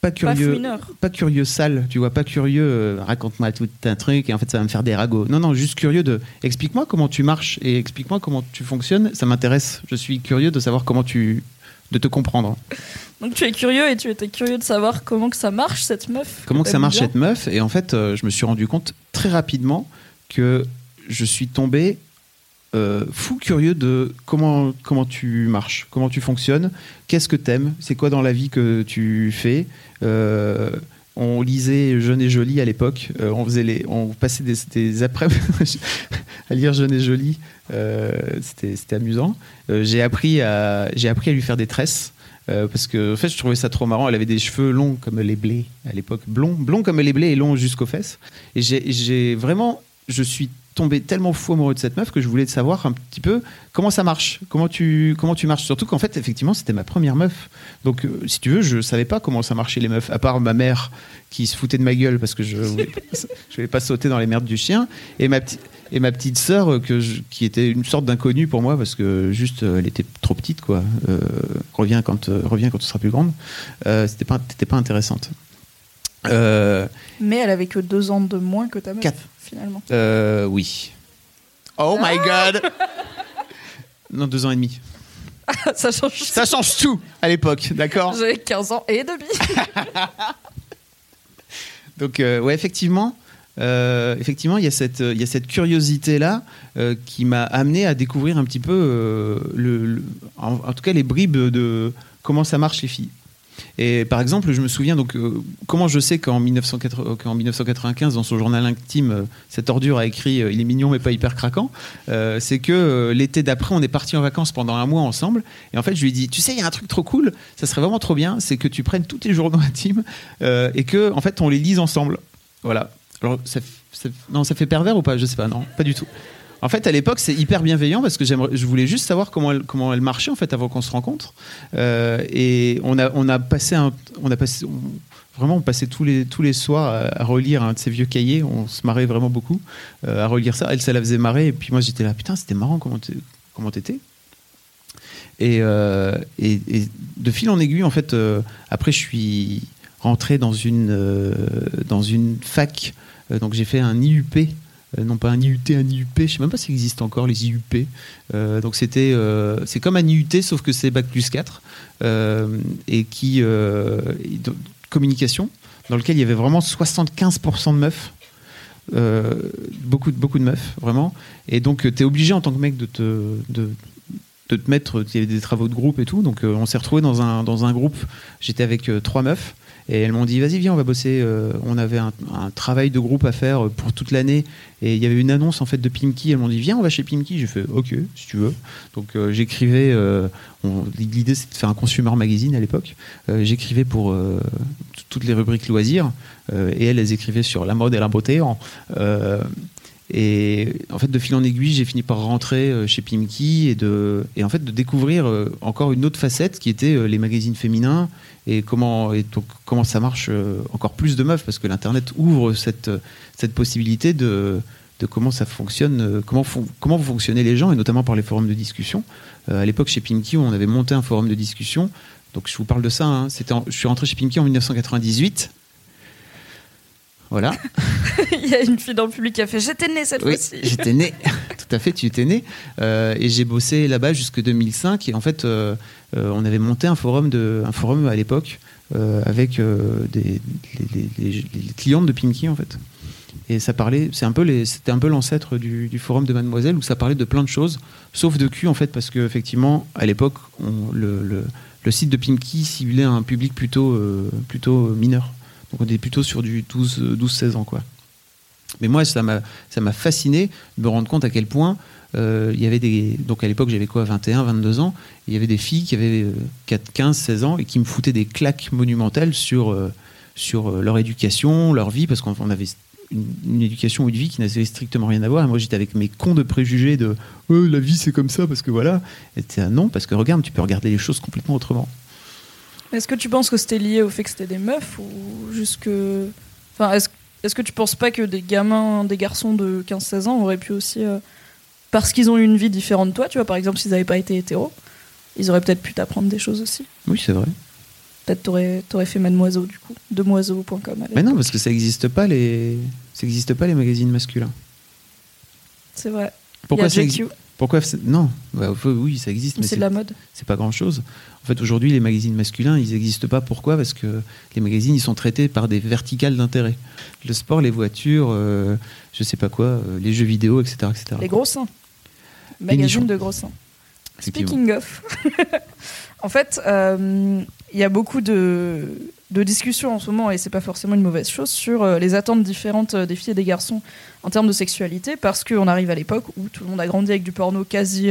pas Pas curieux, fouineur. pas curieux sale, tu vois, pas curieux. Raconte-moi tout un truc et en fait, ça va me faire des ragots. Non, non, juste curieux de. Explique-moi comment tu marches et explique-moi comment tu fonctionnes. Ça m'intéresse. Je suis curieux de savoir comment tu, de te comprendre. Donc, tu es curieux et tu étais curieux de savoir comment que ça marche, cette meuf. Comment que ça marche bien. cette meuf Et en fait, euh, je me suis rendu compte très rapidement que je suis tombé euh, fou curieux de comment, comment tu marches, comment tu fonctionnes, qu'est-ce que t'aimes, c'est quoi dans la vie que tu fais. Euh, on lisait Jeune et Jolie à l'époque, euh, on, faisait on passait des, des après (laughs) à lire Jeune et Jolie, euh, c'était amusant. Euh, j'ai appris, à- j'ai appris à lui faire des tresses. Parce que en fait, je trouvais ça trop marrant. Elle avait des cheveux longs comme les blés à l'époque, blonds, blonds comme les blés et longs jusqu'aux fesses. Et j'ai vraiment, je suis tombé tellement fou amoureux de cette meuf que je voulais savoir un petit peu comment ça marche, comment tu, comment tu marches. Surtout qu'en fait, effectivement, c'était ma première meuf. Donc, euh, si tu veux, je savais pas comment ça marchait les meufs, à part ma mère qui se foutait de ma gueule parce que je voulais pas, (laughs) je voulais pas sauter dans les merdes du chien, et ma petite et ma petite sœur euh, que qui était une sorte d'inconnue pour moi parce que juste euh, elle était trop petite quoi. Reviens quand reviens quand tu seras plus grande. Euh, c'était pas t'étais pas intéressante. Euh, Mais elle avait que deux ans de moins que ta meuf, Quatre. finalement. euh, oui. Oh my god. (laughs) Non, deux ans et demi. (laughs) ça change. Ça change tout à l'époque, d'accord? J'avais 15 ans et demi. (laughs) Donc, euh, ouais, effectivement, euh, effectivement, il y a cette, il y a cette curiosité là qui m'a amené à découvrir un petit peu euh, le, le- en, en tout cas les bribes de comment ça marche les filles. Et par exemple, je me souviens donc euh, comment je sais qu'en 1980 qu'en 1995, dans son journal intime, euh, cette ordure a écrit euh, "Il est mignon mais pas hyper craquant". Euh, c'est que euh, l'été d'après, on est parti en vacances pendant un mois ensemble. Et en fait, je lui ai dit "Tu sais, il y a un truc trop cool. Ça serait vraiment trop bien, c'est que tu prennes tous les journaux (laughs) intimes euh, et que en fait, on les lise ensemble." Voilà. Alors, ça, non, ça fait pervers ou pas? Je sais pas. Non, pas du tout. En fait, à l'époque, c'est hyper bienveillant parce que je voulais juste savoir comment elle, comment elle marchait en fait avant qu'on se rencontre. Euh, et on a, on a passé, un, on a passé, vraiment, on passait tous les, tous les soirs à, relire un de ces vieux cahiers. On se marrait vraiment beaucoup euh, à relire ça. Elle, ça la faisait marrer. Et puis moi, j'étais là, putain, c'était marrant comment comment t'étais. Et, euh, et, et de fil en aiguille, en fait, après, je suis rentré dans une, dans une fac. Donc, j'ai fait un IUP. Euh, non pas un IUT, un IUP, je sais même pas s'il existe encore les IUP. Euh, donc c'était, euh, c'est comme un IUT sauf que c'est bac plus 4 euh, et qui communication dans lequel il y avait vraiment 75% de meufs, beaucoup beaucoup de meufs vraiment. Et donc tu es obligé en tant que mec de te mettre, il y avait des travaux de groupe et tout, donc on s'est retrouvé dans un, dans un groupe, j'étais avec trois meufs, Et elles m'ont dit, vas-y, viens, on va bosser. Euh, on avait un, travail de groupe à faire pour toute l'année. Et il y avait une annonce en fait de Pimki. Elles m'ont dit, viens, on va chez Pimki. J'ai fait, ok, si tu veux. Donc euh, j'écrivais. euh, L'idée, c'était de faire un consumer magazine à l'époque. Euh, j'écrivais pour euh, toutes les rubriques loisirs. Euh, et elles, elles écrivaient sur la mode et la beauté. euh, et en fait, de fil en aiguille, j'ai fini par rentrer euh, chez Pimki et, de, et en fait de découvrir euh, encore une autre facette qui était euh, les magazines féminins et comment, et donc, comment ça marche encore plus de meufs parce que l'Internet ouvre cette, cette possibilité de, de comment ça fonctionne, comment, fon- comment vous fonctionnez les gens et notamment par les forums de discussion. À l'époque, chez Pimki, on avait monté un forum de discussion. Donc je vous parle de ça. hein. Je suis rentré chez Pimki en 1998. Voilà. (laughs) Il y a une fille dans le public qui a fait J'étais née cette Oui, fois-ci. j'étais né. (laughs) Tout à fait, tu étais né. Euh, et j'ai bossé là-bas jusque 2005. Et en fait, euh, euh, on avait monté un forum, de, un forum à l'époque euh, avec des, les, les- clientes de Pimki, en fait. Et ça parlait, c'est un peu les, c'était un peu l'ancêtre du, du forum de Mademoiselle où ça parlait de plein de choses, sauf de cul en fait, parce que effectivement, à l'époque, on- le, le, le site de Pimki ciblait un public plutôt, plutôt mineur. Donc on est plutôt sur du 12 euh, 12-16 ans, quoi. Mais moi, ça m'a, fasciné de me rendre compte à quel point euh, il y avait des. Donc à l'époque, j'avais quoi, 21, 22 ans. Il y avait des filles qui avaient euh, 4, 15, 16 ans et qui me foutaient des claques monumentales sur, euh, sur leur éducation, leur vie, parce qu'on on avait une, éducation ou une vie qui n'avait strictement rien à voir. Moi, j'étais avec mes cons de préjugés de Euh, la vie, c'est comme ça, parce que voilà. Et ah non, parce que regarde, tu peux regarder les choses complètement autrement. Est-ce que tu penses que c'était lié au fait que c'était des meufs ou juste que. Enfin, est-ce que tu penses pas que des gamins, des garçons de 15-16 ans auraient pu aussi. euh, Parce qu'ils ont eu une vie différente de toi, tu vois, par exemple, s'ils n'avaient pas été hétéros, ils auraient peut-être pu t'apprendre des choses aussi. Oui, c'est vrai. Peut-être t'aurais aurais fait Mademoiseau, du coup. Demoiseau.com. Mais non, parce que ça n'existe pas les, ça existe pas les magazines masculins. C'est vrai. Pourquoi Il ça y a existe JQ, Pourquoi c'est- Non, Bah, oui, ça existe, mais c'est c'est de la mode. c'est pas grand chose. En fait, aujourd'hui, les magazines masculins, ils n'existent pas. Pourquoi? Parce que les magazines, ils sont traités par des verticales d'intérêt. Le sport, les voitures, euh, je sais pas quoi, euh, les jeux vidéo, etc. etc. Les gros seins. Magazine de gros seins. Speaking of. (laughs) en fait, euh, il y a beaucoup de, de discussions en ce moment, et c'est pas forcément une mauvaise chose, sur euh, les attentes différentes des filles et des garçons en termes de sexualité, parce qu'on arrive à l'époque où tout le monde a grandi avec du porno quasi.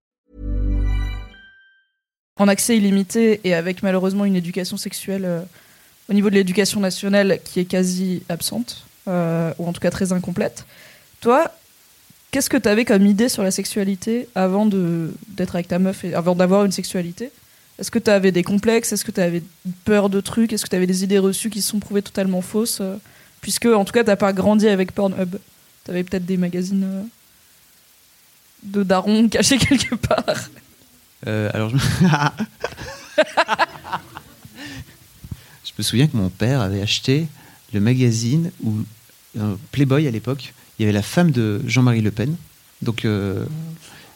En accès illimité et avec malheureusement une éducation sexuelle euh, au niveau de l'éducation nationale qui est quasi absente, euh, ou en tout cas très incomplète. Toi, qu'est-ce que tu avais comme idée sur la sexualité avant d'être avec ta meuf et avant d'avoir une sexualité? Est-ce que tu avais des complexes? Est-ce que tu avais peur de trucs? Est-ce que tu avais des idées reçues qui se sont prouvées totalement fausses euh, Puisque, en tout cas, t'as pas grandi avec Pornhub? Tu avais peut-être des magazines de darons (laughs) cachés quelque part? Euh, alors, je... (laughs) je me souviens que mon père avait acheté le magazine où euh, Playboy à l'époque, il y avait la femme de Jean-Marie Le Pen, donc euh,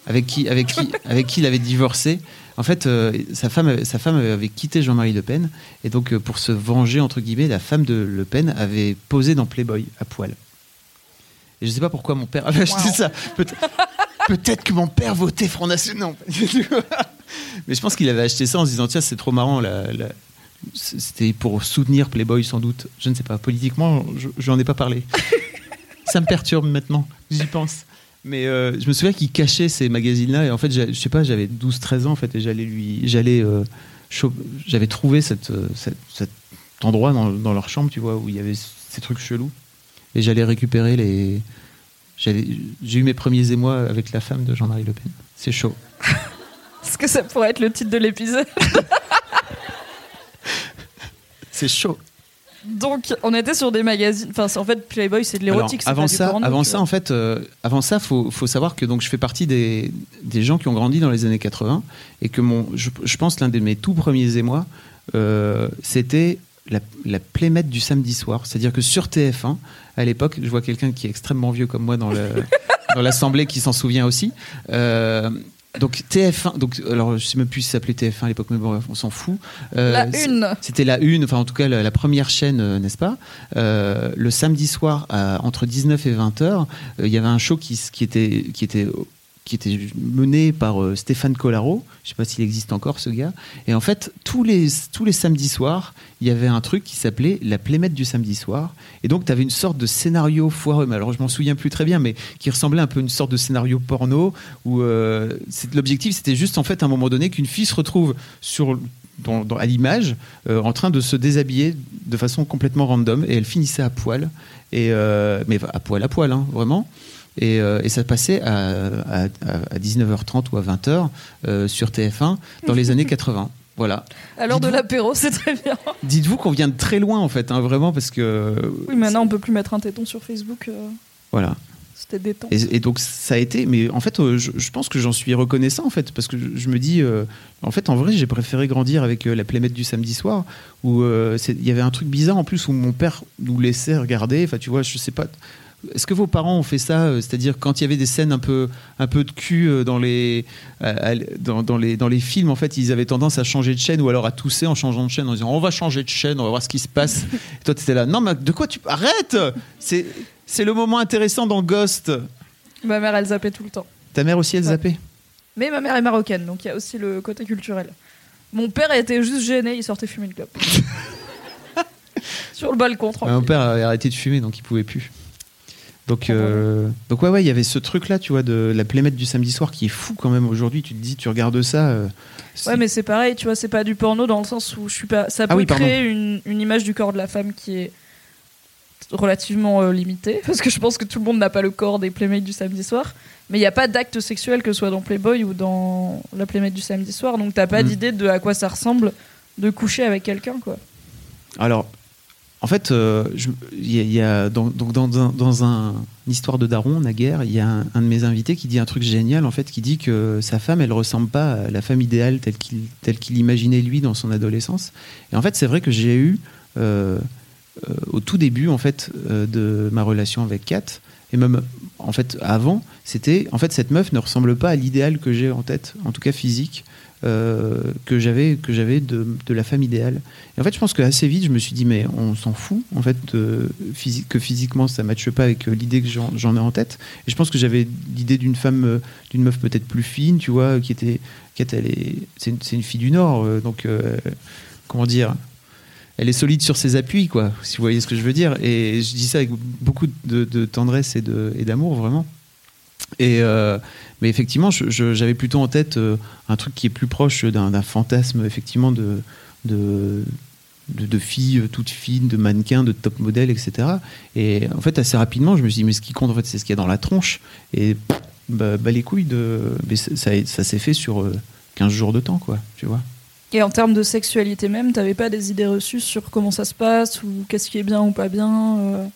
avec qui, avec qui, avec qui il avait divorcé. En fait, euh, sa femme, avait- sa femme avait quitté Jean-Marie Le Pen, et donc pour se venger entre guillemets, la femme de Le Pen avait posé dans Playboy à poil. Et je sais pas pourquoi mon père avait acheté Wow. ça. Peut- Peut-être que mon père votait Front National. Non. (laughs) Mais je pense qu'il avait acheté ça en se disant tiens c'est trop marrant. la- la- C'était pour soutenir Playboy sans doute. Je ne sais pas. Politiquement, je n'en ai pas parlé. (laughs) ça me perturbe maintenant. J'y pense. Mais euh, je me souviens qu'il cachait ces magazines-là et en fait, je sais pas, j'avais 12-13 ans en fait et j'allais lui, j'allais, euh, j'avais trouvé cette, euh, cette- cet endroit dans, dans leur chambre, tu vois, où il y avait ces trucs chelous et j'allais récupérer les. J'ai eu mes premiers émois avec la femme de Jean-Marie Le Pen. C'est chaud. (laughs) Est-ce que ça pourrait être le titre de l'épisode (laughs) C'est chaud. Donc, on était sur des magazines. Enfin, en fait, Playboy, c'est de l'érotique. avant ça, porno, avant ça, en fait, euh, avant ça, faut, faut savoir que donc je fais partie des, des gens qui ont grandi dans les années 80 et que mon, je, je pense l'un de mes tout premiers émois, euh, c'était la, la playmate du samedi soir. C'est-à-dire que sur TF1, à l'époque, je vois quelqu'un qui est extrêmement vieux comme moi dans (laughs) l'assemblée qui s'en souvient aussi. Euh, donc TF1, donc alors je sais même plus si ça s'appelait TF1 à l'époque, mais bon, on s'en fout. Euh, La une. c'était la une, enfin en tout cas la, la première chaîne, euh, n'est-ce pas? Euh, Le samedi soir, entre 19 et 20 heures, euh, il y avait un show qui, qui était, qui était, qui était mené par euh, Stéphane Collaro. Je sais pas s'il existe encore ce gars. Et en fait, tous les, tous les samedis soirs, il y avait un truc qui s'appelait la plémette du samedi soir. Et donc, tu avais une sorte de scénario foireux. Alors, je m'en souviens plus très bien, mais qui ressemblait un peu à une sorte de scénario porno où euh, l'objectif, c'était juste en fait à un moment donné qu'une fille se retrouve sur à l'image euh, en train de se déshabiller de façon complètement random et elle finissait à poil et mais à poil à poil hein, vraiment et, euh, et ça passait à, à- à 19h30 ou à 20h euh, sur TF1 dans les années 80 (laughs) voilà À l'heure de l'apéro, c'est très bien. dites-vous qu'on vient de très loin en fait hein, vraiment parce que Oui, maintenant, on peut plus mettre un téton sur Facebook. euh, voilà C'était détente. Et, et donc ça a été, mais en fait, je, je pense que j'en suis reconnaissant en fait, parce que je, je me dis, euh, en fait, en vrai, j'ai préféré grandir avec euh, la playmate du samedi soir, où il y avait un truc bizarre en plus où mon père nous laissait regarder. Enfin, tu vois, je sais pas. Est-ce que vos parents ont fait ça euh, C'est-à-dire quand il y avait des scènes un peu, un peu de cul euh, dans les, à- dans, dans les, dans les films, en fait, ils avaient tendance à changer de chaîne ou alors à tousser en changeant de chaîne en disant on va changer de chaîne, on va voir ce qui se passe. (laughs) Et toi, tu étais là, non, mais de quoi tu arrête C'est c'est le moment intéressant dans Ghost. Ma mère, elle zappait tout le temps. Ta mère aussi, elle Ouais. zappait? Mais ma mère est marocaine, donc il y a aussi le côté culturel. Mon père était juste gêné, il sortait fumer une clope. (laughs) Sur le balcon, tranquille. Mon père avait arrêté de fumer, donc il pouvait plus. Donc, Ah, euh, donc ouais, ouais, il y avait ce truc-là, tu vois, de la playmate du samedi soir qui est fou quand même aujourd'hui. Tu te dis, tu regardes ça. euh, Ouais, mais c'est pareil, tu vois, c'est pas du porno dans le sens où je suis pas. Ça Ah peut oui, créer une, une image du corps de la femme qui est relativement euh, limitée, (laughs) parce que je pense que tout le monde n'a pas le corps des playmates du samedi soir. Mais il n'y a pas d'acte sexuel que ce soit dans Playboy ou dans la playmate du samedi soir, donc t'as pas Mm. d'idée de à quoi ça ressemble de coucher avec quelqu'un, quoi. Alors, en fait, euh, y a, dans, donc dans, dans un, une histoire de Daron, naguère, il y a un, de mes invités qui dit un truc génial, en fait, qui dit que sa femme, elle ressemble pas à la femme idéale telle qu'il imaginait lui dans son adolescence. Et en fait, c'est vrai que j'ai eu, euh, euh, au tout début, en fait, de ma relation avec Kat, et même en fait avant, c'était en fait cette meuf ne ressemble pas à l'idéal que j'ai en tête, en tout cas physique, euh, que j'avais que j'avais de, la femme idéale. Et en fait, je pense qu'assez vite, je me suis dit, mais on s'en fout, en fait, que physiquement, ça matche pas avec euh, l'idée que j'en ai en tête. Et je pense que j'avais l'idée d'une femme, euh, d'une meuf peut-être plus fine, tu vois, qui était. Qui était c'est une, fille du Nord, donc, comment dire elle est solide sur ses appuis, quoi, si vous voyez ce que je veux dire. Et je dis ça avec beaucoup de, tendresse et d'amour, vraiment. Et mais effectivement, j'avais plutôt en tête euh, un truc qui est plus proche d'un fantasme, effectivement, de, filles euh, toutes fines, de mannequins, de top modèles, etc. Et en fait, assez rapidement, je me suis dit, mais ce qui compte, en fait, c'est ce qu'il y a dans la tronche. Et bah, bah, les couilles, de... ça, ça, s'est fait sur euh, 15 jours de temps, quoi, tu vois. Et en termes de sexualité même, t'avais pas des idées reçues sur comment ça se passe ou qu'est-ce qui est bien ou pas bien euh,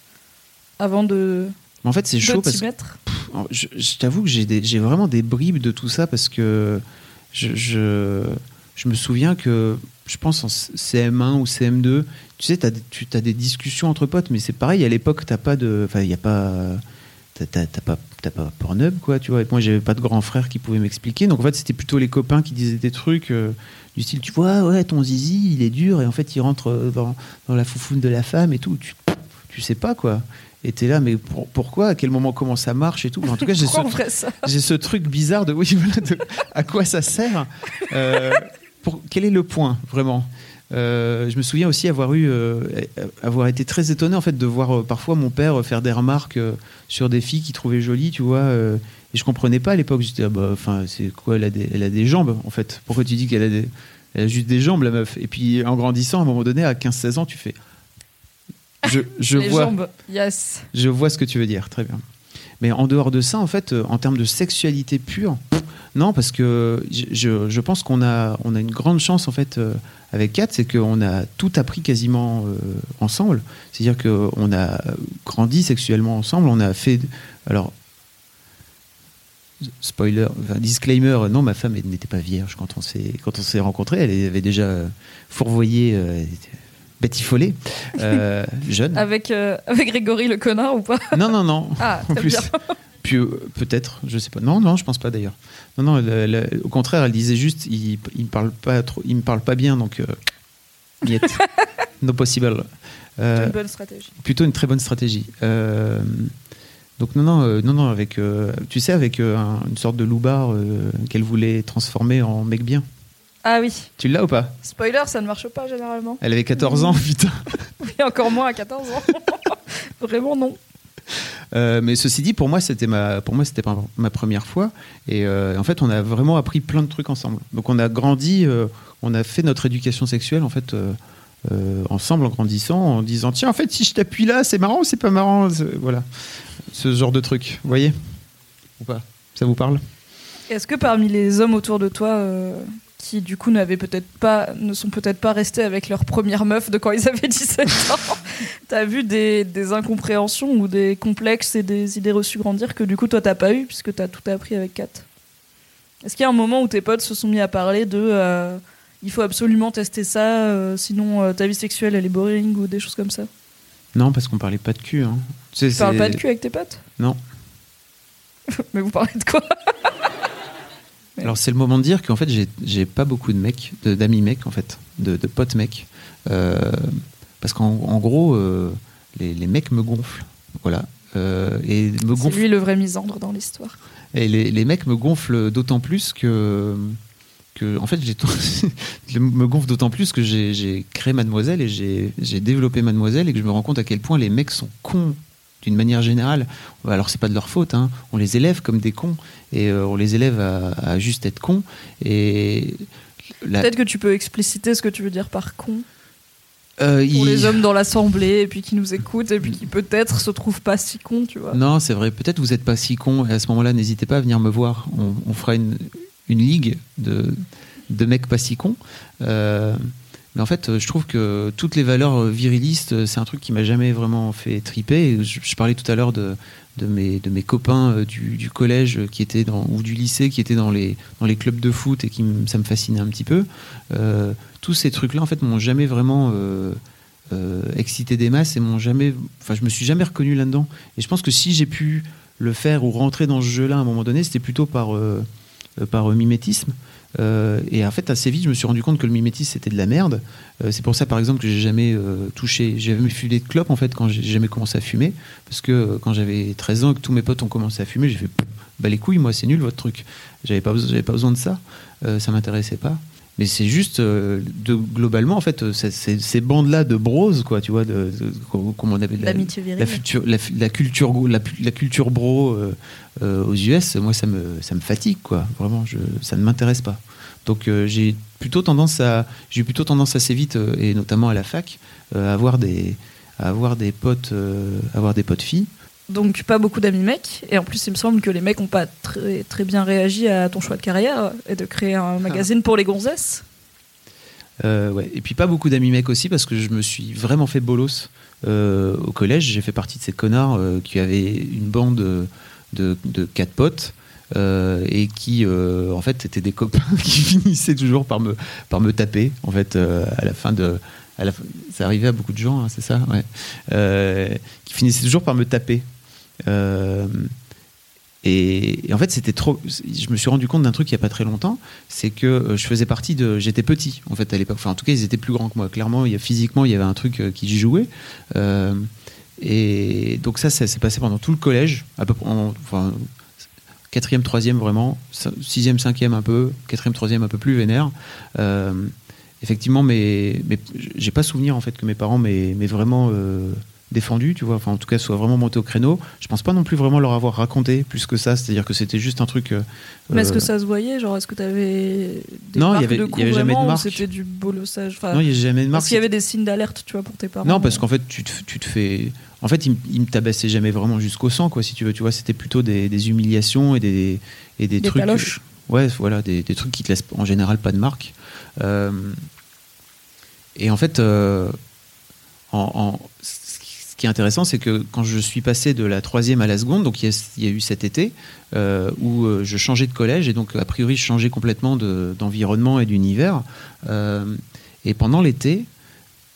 avant de, Mais en fait, c'est chaud parce que Je, je t'avoue que j'ai des- j'ai vraiment des bribes de tout ça parce que je, je, je me souviens que je pense en CM1 ou CM2, tu sais, t'as des- tu as des discussions entre potes, mais c'est pareil, à l'époque, t'as pas de. Enfin, il n'y a pas. T'as t'as- t'as pas, t'as pas Pornhub, quoi, tu vois. Et moi, j'avais pas de grand frère qui pouvait m'expliquer. Donc, en fait, c'était plutôt les copains qui disaient des trucs euh, du style, tu vois, ouais, ton zizi, il est dur, et en fait, il rentre euh, dans, dans la foufoune de la femme et tout. Tu, tu sais pas, quoi. Et t'es là, mais pour- pourquoi? À quel moment? Comment ça marche et tout? En tout cas, j'ai ce, j'ai ce truc bizarre de, (laughs) oui, voilà, de- à quoi ça sert Euh, pour, Quel est le point, vraiment? Euh, je me souviens aussi avoir eu, euh, avoir été très étonné en fait de voir euh, parfois mon père faire des remarques sur des filles qu'il trouvait jolies, tu vois. et je comprenais pas à l'époque. J'étais, ah bah, enfin, c'est quoi elle a, des, elle a des jambes en fait. Pourquoi tu dis qu'elle a des, elle a juste des jambes la meuf? Et puis en grandissant, à un moment donné, à 15-16 ans, tu fais, je, je Les vois, jambes, yes. je vois ce que tu veux dire, très bien. Mais en dehors de ça, en fait, euh, en termes de sexualité pure, Non, parce que je, je pense qu'on a, on a une grande chance en fait euh, avec Kat, c'est qu'on a tout appris quasiment euh, ensemble. C'est-à-dire qu'on a grandi sexuellement ensemble, on a fait. Alors, spoiler, enfin, disclaimer, non, ma femme n'était pas vierge quand on s'est quand on s'est rencontrés. Elle avait déjà fourvoyé, euh, était batifolée, euh, (laughs) jeune. Avec, euh, avec Grégory le connard ou pas? Non, non, non. Ah, en plus. bien. (laughs) Puis euh, peut-être, je sais pas. Non, non, je pense pas d'ailleurs. Non, non. au contraire, elle disait juste, il, il me parle pas trop, il me parle pas bien, donc. Niet. (laughs) no possible. Euh, Une bonne stratégie. plutôt une très bonne stratégie. Donc non, non, non, non, avec, tu sais, avec un- une sorte de loupard qu'elle voulait transformer en mec bien. Ah oui, Tu l'as ou pas? Spoiler, ça ne marche pas généralement. Elle avait 14 ans, putain. (laughs) Et encore moins à 14 ans. (laughs) Vraiment non. Euh, mais ceci dit, pour moi, c'était ma, pour moi, c'était ma, première fois. Et euh, en fait, on a vraiment appris plein de trucs ensemble. Donc, on a grandi, euh, on a fait notre éducation sexuelle en fait ensemble en grandissant, en disant tiens, en fait, si je t'appuie là, c'est marrant, ou c'est pas marrant, voilà, ce genre de truc. Vous voyez? Ou pas? Ça vous parle? Est-ce que parmi les hommes autour de toi qui du coup n'avaient peut-être pas, ne sont peut-être pas restés avec leur première meuf de quand ils avaient (laughs) 17 ans, t'as vu des, des incompréhensions ou des complexes et des idées reçues grandir que du coup toi t'as pas eu puisque t'as tout appris avec Kat Est-ce qu'il y a un moment où tes potes se sont mis à parler de euh, il faut absolument tester ça, euh, sinon euh, ta vie sexuelle elle est boring ou des choses comme ça? Non, parce qu'on parlait pas de cul. Hein. Tu sais, Tu parles pas de cul avec tes potes? Non. (laughs) Mais vous parlez de quoi? Alors c'est le moment de dire qu'en fait j'ai- pas beaucoup de mecs, d'amis mecs en fait, de, de potes mecs, Euh, parce qu'en en gros euh, les, les mecs me gonflent, voilà, Euh, et me C'est gonflent, lui le vrai misandre dans l'histoire. et les, les mecs me gonflent d'autant plus que que en fait j'ai je (laughs) me gonfle d'autant plus que j'ai créé Mademoiselle et j'ai j'ai développé Mademoiselle et que je me rends compte à quel point les mecs sont cons d'une manière générale. Alors c'est pas de leur faute, hein. on les élève comme des cons et euh, on les élève à, à juste être cons et la- Peut-être que tu peux expliciter ce que tu veux dire par con Euh, pour il- les hommes dans l'assemblée et puis qui nous écoutent et puis qui peut-être se trouvent pas si cons, tu vois. Non, c'est vrai. Peut-être vous n'êtes pas si con. Et à ce moment-là, n'hésitez pas à venir me voir. On, on fera une, une ligue de, de mecs pas si cons. Euh, mais en fait, je trouve que toutes les valeurs virilistes, c'est un truc qui m'a jamais vraiment fait triper. Je, parlais tout à l'heure de, mes, copains euh, du, collège qui étaient dans, ou du lycée qui étaient dans les, clubs de foot et qui ça me fascinait un petit peu. Euh, tous ces trucs-là, en fait, m'ont jamais vraiment euh, euh, excité des masses et m'ont jamais. Enfin, je me suis jamais reconnu là-dedans. Et je pense que si j'ai pu le faire ou rentrer dans ce jeu-là à un moment donné, c'était plutôt par, euh, euh, par euh, mimétisme. Euh, et en fait, assez vite, je me suis rendu compte que le mimétisme c'était de la merde. Euh, c'est pour ça, par exemple, que j'ai jamais euh, touché, j'ai jamais fumé de clope en fait quand j'ai jamais commencé à fumer, parce que quand j'avais 13 ans et que tous mes potes ont commencé à fumer, j'ai fait bah les couilles, moi c'est nul votre truc. J'avais pas, besoin- pas besoin de ça, ça m'intéressait pas. Mais c'est juste, euh, de, globalement, en fait, euh, c'est- c'est- ces bandes-là de bros, quoi, tu vois, de, de- comment on de la- la, future- la, la culture, la, la culture bro euh, euh, aux US, moi, ça me, ça me fatigue, quoi. Vraiment, je, ça ne m'intéresse pas. Donc, euh, j'ai plutôt tendance à, j'ai plutôt tendance assez vite, euh, et notamment à la fac, euh, à avoir des, à avoir des potes, avoir des potes filles. Donc pas beaucoup d'amis mecs. Et en plus, il me semble que les mecs ont pas très, très bien réagi à ton choix de carrière et de créer un magazine pour les gonzesses. Euh, ouais. Et puis pas beaucoup d'amis mecs aussi parce que je me suis vraiment fait bolos euh, au collège. J'ai fait partie de ces connards euh, qui avaient une bande de, quatre potes euh, et qui euh, en fait étaient des copains (laughs) qui finissaient toujours par me, par me taper en fait euh, à la fin de. À la fin- ça arrivait à beaucoup de gens, hein, c'est ça? Ouais. Qui finissaient toujours par me taper. Euh, et, en fait, c'était trop. Je me suis rendu compte d'un truc il n'y a pas très longtemps, c'est que euh, je faisais partie de. J'étais petit en fait à l'époque. Enfin, en tout cas, ils étaient plus grands que moi. Clairement, il y a, physiquement, il y avait un truc euh, qui jouait. Et donc ça, ça s'est passé pendant tout le collège, à peu près. en- Enfin, quatrième, troisième vraiment, sixième, cinquième un peu, quatrième, troisième un peu plus vénère. Effectivement, mais, mais j'ai pas souvenir en fait que mes parents m'aient vraiment défendu, tu vois. Enfin, en tout cas, soient vraiment montés au créneau. Je pense pas non plus vraiment leur avoir raconté plus que ça. C'est-à-dire que c'était juste un truc. euh, Mais est-ce que euh, ça se voyait Genre, est-ce que t'avais des Non, il avait- de y avait jamais de c'était du bolossage enfin, Non, il n'y a jamais de marque. Est-ce qu'il y avait des signes d'alerte, tu vois, pour tes parents Non, parce qu'en fait, tu te, tu te fais. En fait, il, me- il me tabassait jamais vraiment jusqu'au sang, quoi, si tu veux. Tu vois, c'était plutôt des, des humiliations et des, et des, Des trucs. paloches. Ouais, voilà, des, des trucs qui te laissent en général pas de marque. Euh, et en fait, euh, en, qui est intéressant, c'est que quand je suis passé de la troisième à la seconde, donc il y a, eu cet été euh, où euh, je changeais de collège et donc a priori je changeais complètement de- d'environnement et d'univers. Euh, et pendant l'été,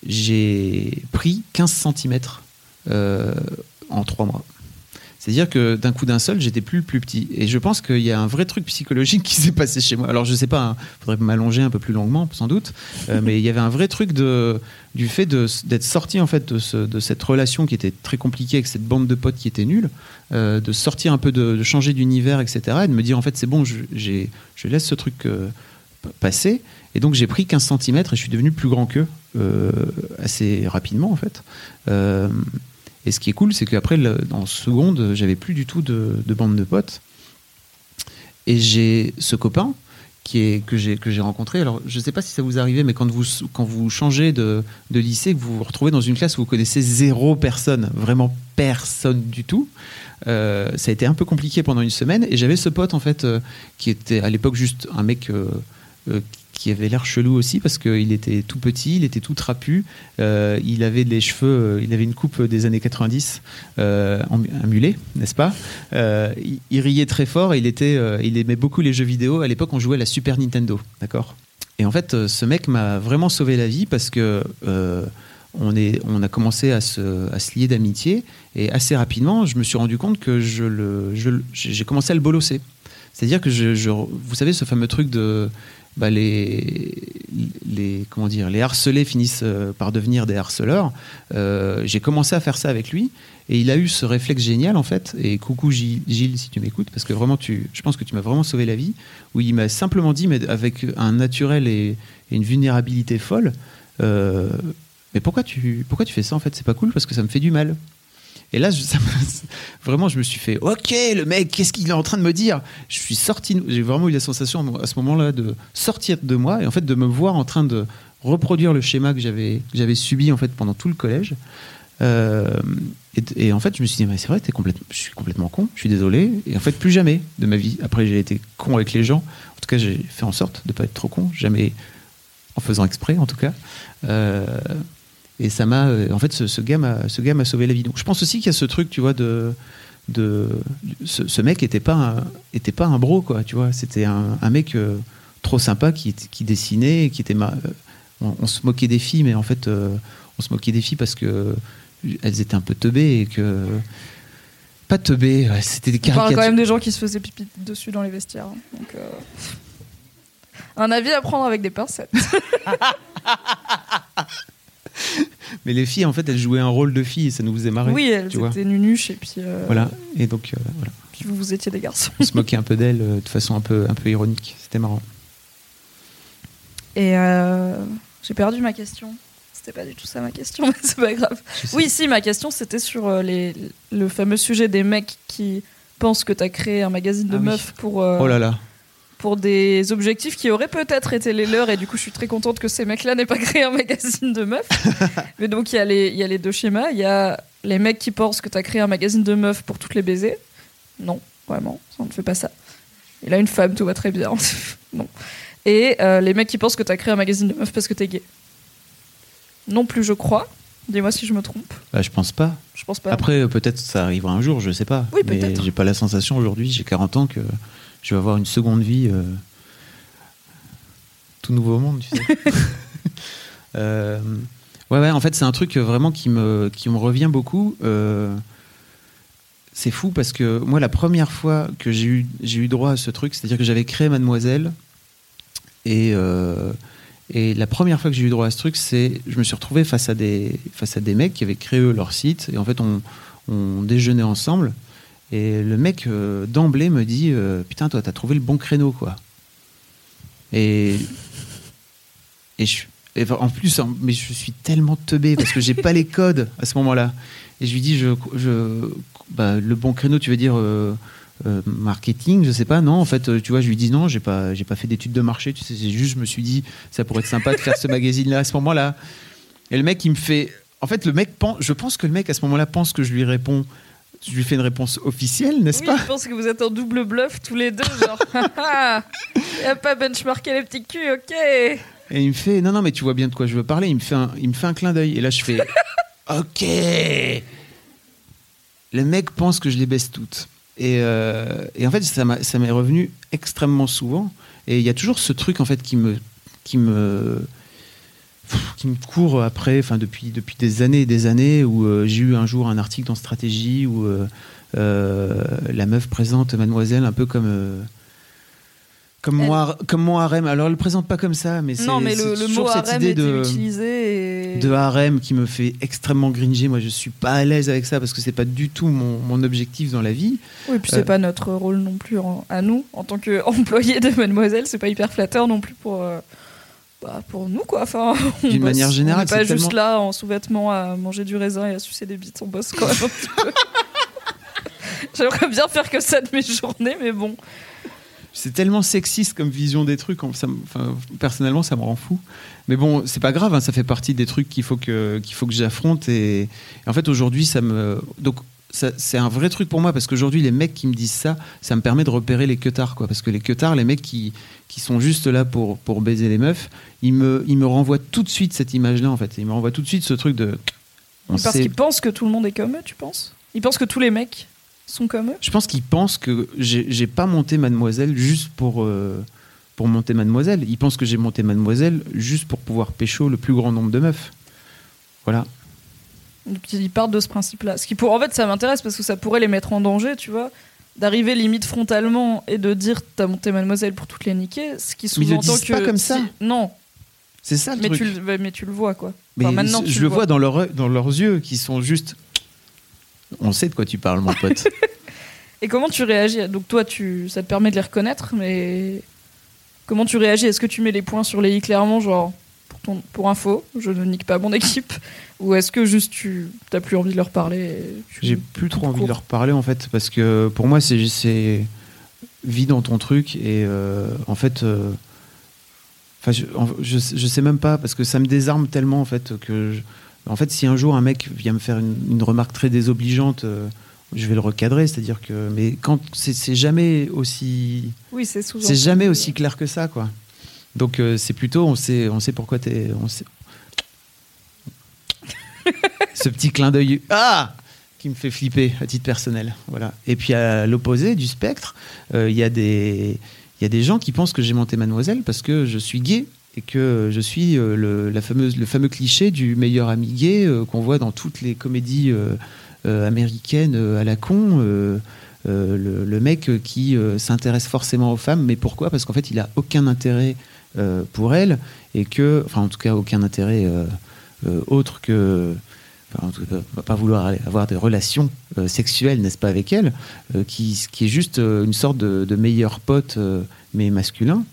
j'ai pris 15 cm en trois mois. C'est-à-dire que d'un coup d'un seul, j'étais plus le plus petit. Et je pense qu'il y a un vrai truc psychologique (laughs) qui s'est passé chez moi. Alors je sais pas, il faudrait m'allonger un peu plus longuement, sans doute, euh, (laughs) mais il y avait un vrai truc de, du fait d'être sorti en fait de, ce- de cette relation qui était très compliquée avec cette bande de potes qui était nulle, euh, de sortir un peu, de, de changer d'univers, etc. Et de me dire en fait c'est bon, je, laisse ce truc euh, passer. Et donc j'ai pris 15 cm et je suis devenu plus grand qu'eux assez rapidement en fait. Et ce qui est cool, c'est qu'après, en seconde, j'avais plus du tout de, de bande de potes. Et j'ai ce copain qui est, que j'ai rencontré. Alors, je ne sais pas si ça vous arrivait, mais quand vous, quand vous changez de, de lycée, que vous vous retrouvez dans une classe où vous connaissez zéro personne, vraiment personne du tout, euh, ça a été un peu compliqué pendant une semaine. Et j'avais ce pote, en fait, euh, qui était à l'époque juste un mec euh, qui avait l'air chelou aussi parce qu'il était tout petit, il était tout trapu, euh, il avait des cheveux, euh, il avait une coupe des années 90, euh, un mulet, n'est-ce pas? Euh, il, riait très fort, il, était, il aimait beaucoup les jeux vidéo. À l'époque, on jouait à la Super Nintendo, d'accord? Et en fait, ce mec m'a vraiment sauvé la vie parce que on, est, on a commencé à se, à se lier d'amitié, et assez rapidement, je me suis rendu compte que je le, je j'ai commencé à le bolosser. C'est-à-dire que je, je- vous savez, ce fameux truc de bah, les, comment dire, les harcelés finissent euh, par devenir des harceleurs. Euh, j'ai commencé à faire ça avec lui et il a eu ce réflexe génial en fait. Et coucou Gilles, si tu m'écoutes, parce que vraiment, tu, je pense que tu m'as vraiment sauvé la vie. Où il m'a simplement dit, mais avec un naturel et, et une vulnérabilité folle, euh, mais pourquoi tu, pourquoi tu fais ça en fait? C'est pas cool parce que ça me fait du mal. Et là, (laughs) vraiment, je me suis fait, ok, le mec, qu'est-ce qu'il est en train de me dire? Je suis sorti, j'ai vraiment eu la sensation à ce moment-là de sortir de moi et en fait de me voir en train de reproduire le schéma que j'avais subi en fait pendant tout le collège. Euh, et, en fait, je me suis dit, c'est vrai, complètement, je suis complètement con, je suis désolé. Et en fait, plus jamais de ma vie. Après, j'ai été con avec les gens. En tout cas, j'ai fait en sorte de pas être trop con, jamais en faisant exprès, en tout cas. Euh, et ça m'a, euh, en fait, ce, ce gars m'a, ce gars m'a sauvé la vie. Donc, je pense aussi qu'il y a ce truc, tu vois, de, de, ce, ce mec était pas, un, était pas un bro, quoi, tu vois. C'était un, un mec euh, trop sympa qui, qui dessinait, qui était, ma- euh, on, on se moquait des filles, mais en fait, euh, on se moquait des filles parce que elles étaient un peu teubées et que pas teubées, ouais, c'était des On parle caricatures. quand même des gens qui se faisaient pipi dessus dans les vestiaires. hein. Donc, euh, (laughs) Un avis à prendre avec des pincettes. (laughs) (laughs) Mais les filles, en fait, elles jouaient un rôle de filles et ça nous faisait marrer. oui, elles tu vois. étaient nunuches et puis, euh, Voilà. Et donc, euh, voilà. puis vous, vous étiez des garçons. on se moquait un peu d'elles euh, de façon un peu, un peu ironique. C'était marrant. Et j'ai perdu ma question. C'était pas du tout ça ma question, (laughs) mais c'est pas grave. Oui, si, ma question c'était sur les, le fameux sujet des mecs qui pensent que t'as créé un magazine de Ah oui. meufs pour, Oh là là. Pour des objectifs qui auraient peut-être été les leurs, et du coup je suis très contente que ces mecs-là n'aient pas (laughs) créé un magazine de meufs. (laughs) mais donc il y, a les- il y a les deux schémas. Il y a les mecs qui pensent que t'as créé un magazine de meufs pour toutes les baiser. Non, vraiment, on ne fait pas ça. Il a une femme, tout va très bien. (laughs) non. Et euh, les mecs qui pensent que t'as créé un magazine de meufs parce que t'es gay. Non plus, je crois. Dis-moi si je me trompe. Bah, je pense pas. Je pense pas. Après, peut-être ça arrivera un jour, je sais pas. Oui, peut-être. j'ai pas la sensation aujourd'hui, j'ai 40 ans, que je vais avoir une seconde vie. euh, tout nouveau monde, tu sais. (laughs) Euh, ouais, ouais, en fait, c'est un truc vraiment qui me, qui me revient beaucoup. Euh, c'est fou parce que moi, la première fois que j'ai eu, j'ai eu droit à ce truc, c'est-à-dire que j'avais créé Mademoiselle, et, euh, et la première fois que j'ai eu droit à ce truc, c'est je me suis retrouvé face à des, face à des mecs qui avaient créé eux, leur site, et en fait, on, on déjeunait ensemble, et le mec euh, d'emblée me dit euh, Putain, toi, t'as trouvé le bon créneau, quoi. Et, et, je, et en plus, mais je suis tellement teubé parce que j'ai pas les codes à ce moment-là. Et je lui dis je, je, bah, Le bon créneau, tu veux dire euh, marketing, je sais pas, non, en fait, tu vois, je lui dis non, j'ai pas, pas fait d'études de marché, tu sais, c'est juste, je me suis dit, ça pourrait être sympa de faire ce magazine-là à ce moment-là. Et le mec, il me fait. En fait, le mec je pense que le mec à ce moment-là pense que je lui réponds je lui fais une réponse officielle, n'est-ce Oui, pas je pense que vous êtes en double bluff tous les deux, genre. (laughs) Il a pas benchmarké les petits culs, ok. Et il me fait, non, non, mais tu vois bien de quoi je veux parler. Il me fait un, il me fait un clin d'œil. Et là, je fais, (laughs) ok. Le mec pense que je les baisse toutes. Et, euh, et en fait, ça m'est revenu extrêmement souvent. Et il y a toujours ce truc, en fait, qui me, qui me, qui me court après, enfin, depuis, depuis des années et des années, où euh, j'ai eu un jour un article dans Stratégie où euh, euh, la meuf présente Mademoiselle un peu comme. comme, Elle- moi, comme mon harem. Alors, elle le présente pas comme ça, mais c'est mais le, c'est toujours mot cette harem idée de, utilisé et. de harem qui me fait extrêmement gringer. Moi, je suis pas à l'aise avec ça parce que c'est pas du tout mon, mon objectif dans la vie. Oui, puis c'est Euh, pas notre rôle non plus en- à nous, en tant qu'employés de Mademoiselle, c'est pas hyper flatteur non plus pour, euh, bah, pour nous, quoi. Enfin, (laughs) D'une manière générale, On pas juste tellement- là en sous-vêtements à manger du raisin et à sucer des bites, on bosse quand même un petit peu. (laughs) J'aimerais bien faire que ça de mes journées, mais bon. C'est tellement sexiste comme vision des trucs. ça enfin, personnellement, ça me rend fou. Mais bon, c'est pas grave. hein, ça fait partie des trucs qu'il faut que qu'il faut que j'affronte. Et, et en fait, aujourd'hui, ça me donc c'est un vrai truc pour moi parce qu'aujourd'hui, les mecs qui me disent ça, ça me permet de repérer les queutards, quoi. Parce que les queutards, les mecs qui qui sont juste là pour pour baiser les meufs, ils me ils me renvoient tout de suite cette image-là. En fait, ils me renvoient tout de suite ce truc de. On Parce qu'ils pensent que tout le monde est comme eux, tu penses? Ils pensent que tous les mecs sont comme eux? Je pense qu'ils pensent que j'ai pas monté Mademoiselle juste pour, euh, pour monter Mademoiselle. Ils pensent que j'ai monté Mademoiselle juste pour pouvoir pécho le plus grand nombre de meufs. Voilà. Donc, Ils partent de ce principe-là. Ce qui pour... En fait, ça m'intéresse parce que ça pourrait les mettre en danger, tu vois. D'arriver limite frontalement et de dire t'as monté Mademoiselle pour toutes les niquer, ce qui sous-entend que. pas comme ça. si- Non, C'est ça le mais truc. tu, le... mais tu le vois, quoi. Mais maintenant, je le vois. vois dans, leur, dans leurs yeux qui sont juste. On sait de quoi tu parles, mon pote. (laughs) Et comment tu réagis? Donc toi, tu... ça te permet de les reconnaître, mais comment tu réagis? Est-ce que tu mets les points sur les i clairement, genre pour, ton... pour info, je ne nique pas mon équipe (laughs) Ou est-ce que juste tu t'as plus envie de leur parler J'ai plus trop envie court. de leur parler en fait parce que pour moi c'est c'est vis dans ton truc et euh, en fait euh, enfin je, je, je sais même pas parce que ça me désarme tellement en fait que je- en fait si un jour un mec vient me faire une, une remarque très désobligeante euh, je vais le recadrer c'est à dire que mais quand c'est jamais aussi Oui, c'est sous c'est jamais aussi clair que ça quoi. Donc euh, c'est plutôt on sait on sait pourquoi t'es on sait (laughs) ce petit clin d'œil ah qui me fait flipper à titre personnel voilà. Et puis à l'opposé du spectre euh, il y a des il y a des gens qui pensent que j'ai monté Mademoiselle parce que je suis gay et que je suis euh, le, fameux cliché du meilleur ami gay euh, qu'on voit dans toutes les comédies euh, américaines à la con. le, mec qui s'intéresse forcément aux femmes, mais pourquoi? Parce qu'en fait, il a aucun intérêt pour elles et que, enfin, en tout cas, aucun intérêt autre que, enfin, en tout cas, pas vouloir avoir des relations euh, sexuelles, n'est-ce pas, avec elle, euh, qui, qui est juste euh, une sorte de, de meilleur pote, euh, mais masculin.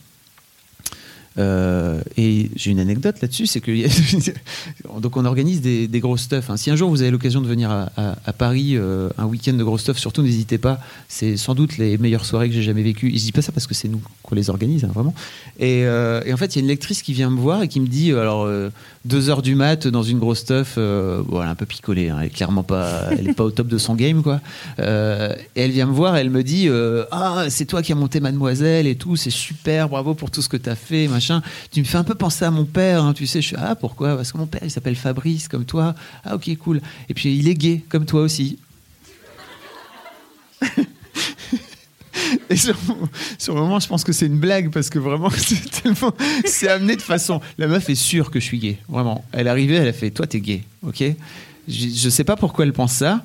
Et j'ai une anecdote là-dessus, c'est que (laughs) donc on organise des, des gros stuff. hein. Si un jour vous avez l'occasion de venir à, à- Paris, un week-end de gros stuff, surtout n'hésitez pas. C'est sans doute les meilleures soirées que j'ai jamais vécues. Et je dis pas ça parce que c'est nous qu'on les organise, hein, vraiment. Et, et en fait, il y a une lectrice qui vient me voir et qui me dit, alors euh, deux heures du mat dans une grosse stuff, euh, un peu picolée, hein, elle est clairement pas, elle est pas au top de son game, quoi. Euh, elle vient me voir, elle me dit, euh, ah, c'est toi qui as monté Mademoiselle et tout, c'est super, bravo pour tout ce que tu as fait, machin. Tu me fais un peu penser à mon père, hein, tu sais. Je suis, ah, pourquoi? Parce que mon père, il s'appelle Fabrice, comme toi. Ah, ok, cool. Et puis il est gay, comme toi aussi. Et sur, le moment, je pense que c'est une blague parce que vraiment, (laughs) c'est tellement. C'est amené de façon. La meuf est sûre que je suis gay, vraiment. Elle est arrivée, elle a fait Toi, t'es gay, ok? Je, je sais pas pourquoi elle pense ça.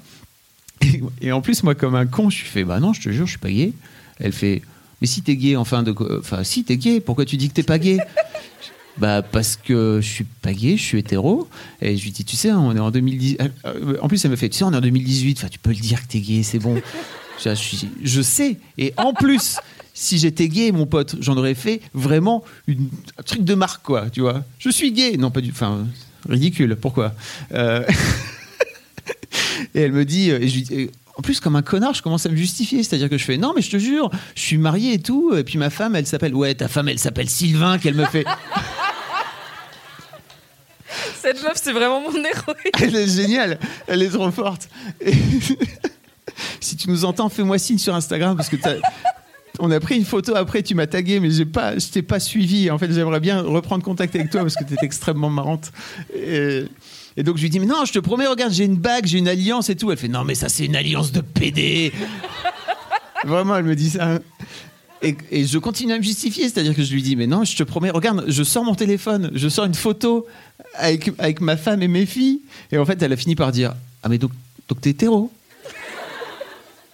(laughs) Et, en plus, moi, comme un con, je suis fait Bah non, je te jure, je suis pas gay. Elle fait Mais si t'es gay, enfin, si t'es gay, pourquoi tu dis que t'es pas gay? (laughs) Bah parce que je suis pas gay, je suis hétéro. Et je lui dis, tu sais, on est en 2010. euh, En plus, elle me fait, tu sais, on est en 2018. Enfin, tu peux le dire que t'es gay, c'est bon. Je, suis- je sais. Et en plus, si j'étais gay, mon pote, j'en aurais fait vraiment une, un truc de marque, quoi. Tu vois Je suis gay. Non, pas du. Enfin, ridicule. Pourquoi? Euh, (laughs) Et elle me dit, euh, et je lui et en plus, comme un connard, je commence à me justifier. C'est-à-dire que je fais, non, mais je te jure, je suis marié et tout. Et puis ma femme, elle s'appelle, ouais, ta femme, elle s'appelle Sylvain, qu'elle me fait. Cette meuf, c'est vraiment mon héroïne. Elle est géniale, elle est trop forte. Et, (laughs) si tu nous entends, fais-moi signe sur Instagram parce que t'as- (laughs) on a pris une photo après, tu m'as tagué, mais j'ai pas, je t'ai pas suivi. En fait, j'aimerais bien reprendre contact avec toi parce que tu extrêmement marrante. Et, et donc je lui dis, mais non, je te promets, regarde, j'ai une bague, j'ai une alliance et tout. Elle fait, non, mais ça, c'est une alliance de PD. (laughs) Vraiment, elle me dit ça. Et, et je continue à me justifier, c'est-à-dire que je lui dis, mais non, je te promets, regarde, je sors mon téléphone, je sors une photo avec, avec ma femme et mes filles. Et en fait, elle a fini par dire, ah, mais donc, donc t'es hétéro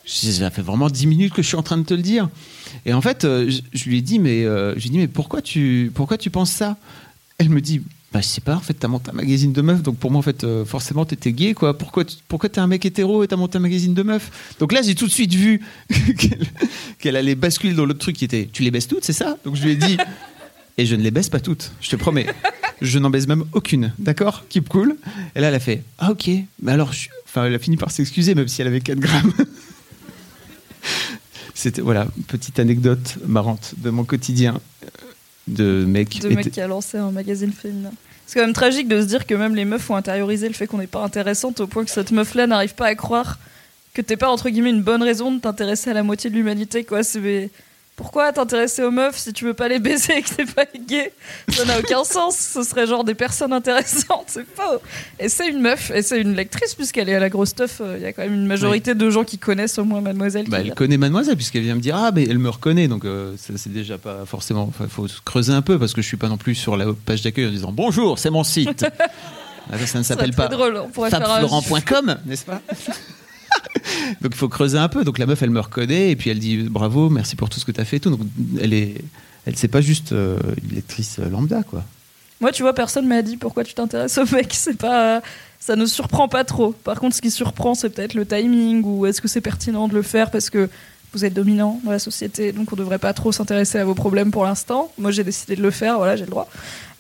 je Ça fait vraiment 10 minutes que je suis en train de te le dire. Et en fait, euh, je, je lui ai dit, mais, euh, je lui ai dit, mais pourquoi, tu, pourquoi tu penses ça? Elle me dit, bah, je sais pas, en fait, t'as monté un magazine de meufs, donc pour moi, en fait, euh, forcément, t'étais gay, quoi. Pourquoi, tu- pourquoi t'es un mec hétéro et t'as monté un magazine de meufs? Donc là, j'ai tout de suite vu (laughs) qu'elle qu'elle allait basculer dans l'autre truc qui était, tu les baisses toutes, c'est ça? Donc je lui ai dit, (laughs) et je ne les baisse pas toutes, je te promets. Je n'en baise même aucune, d'accord? Keep cool. Et là, elle a fait, ah ok, mais alors, je... enfin, elle a fini par s'excuser, même si elle avait 4 grammes. C'était, voilà, petite anecdote marrante de mon quotidien de mec. de mec qui a lancé un magazine féminin. C'est quand même tragique de se dire que même les meufs ont intériorisé le fait qu'on n'est pas intéressante au point que cette meuf-là n'arrive pas à croire que t'es pas entre guillemets une bonne raison de t'intéresser à la moitié de l'humanité quoi. C'est pourquoi t'intéresser aux meufs si tu veux pas les baiser et que t'es pas gay? Ça n'a aucun (laughs) sens. Ce serait genre des personnes intéressantes, c'est faux. Et c'est une meuf, et c'est une lectrice puisqu'elle est à la grosse teuf. Il y a quand même une majorité de gens qui connaissent au moins Mademoiselle. Bah, elle connaît Mademoiselle puisqu'elle vient me dire ah mais elle me reconnaît donc euh, ça c'est déjà pas forcément il faut se creuser un peu parce que je suis pas non plus sur la page d'accueil en disant bonjour c'est mon site (laughs) Ah, ça, ça ne s'appelle pas drôle, on faire un- n'est-ce pas? (laughs) (laughs) donc il faut creuser un peu donc la meuf elle me reconnaît et puis elle dit bravo merci pour tout ce que tu as fait tout donc elle est elle c'est pas juste euh, une lectrice lambda quoi Moi, tu vois, personne m'a dit pourquoi tu t'intéresses au mec. C'est pas, ça ne surprend pas trop. Par contre, ce qui surprend, c'est peut-être le timing ou est-ce que c'est pertinent de le faire parce que vous êtes dominant dans la société, donc on devrait pas trop s'intéresser à vos problèmes pour l'instant. Moi, j'ai décidé de le faire, voilà, j'ai le droit.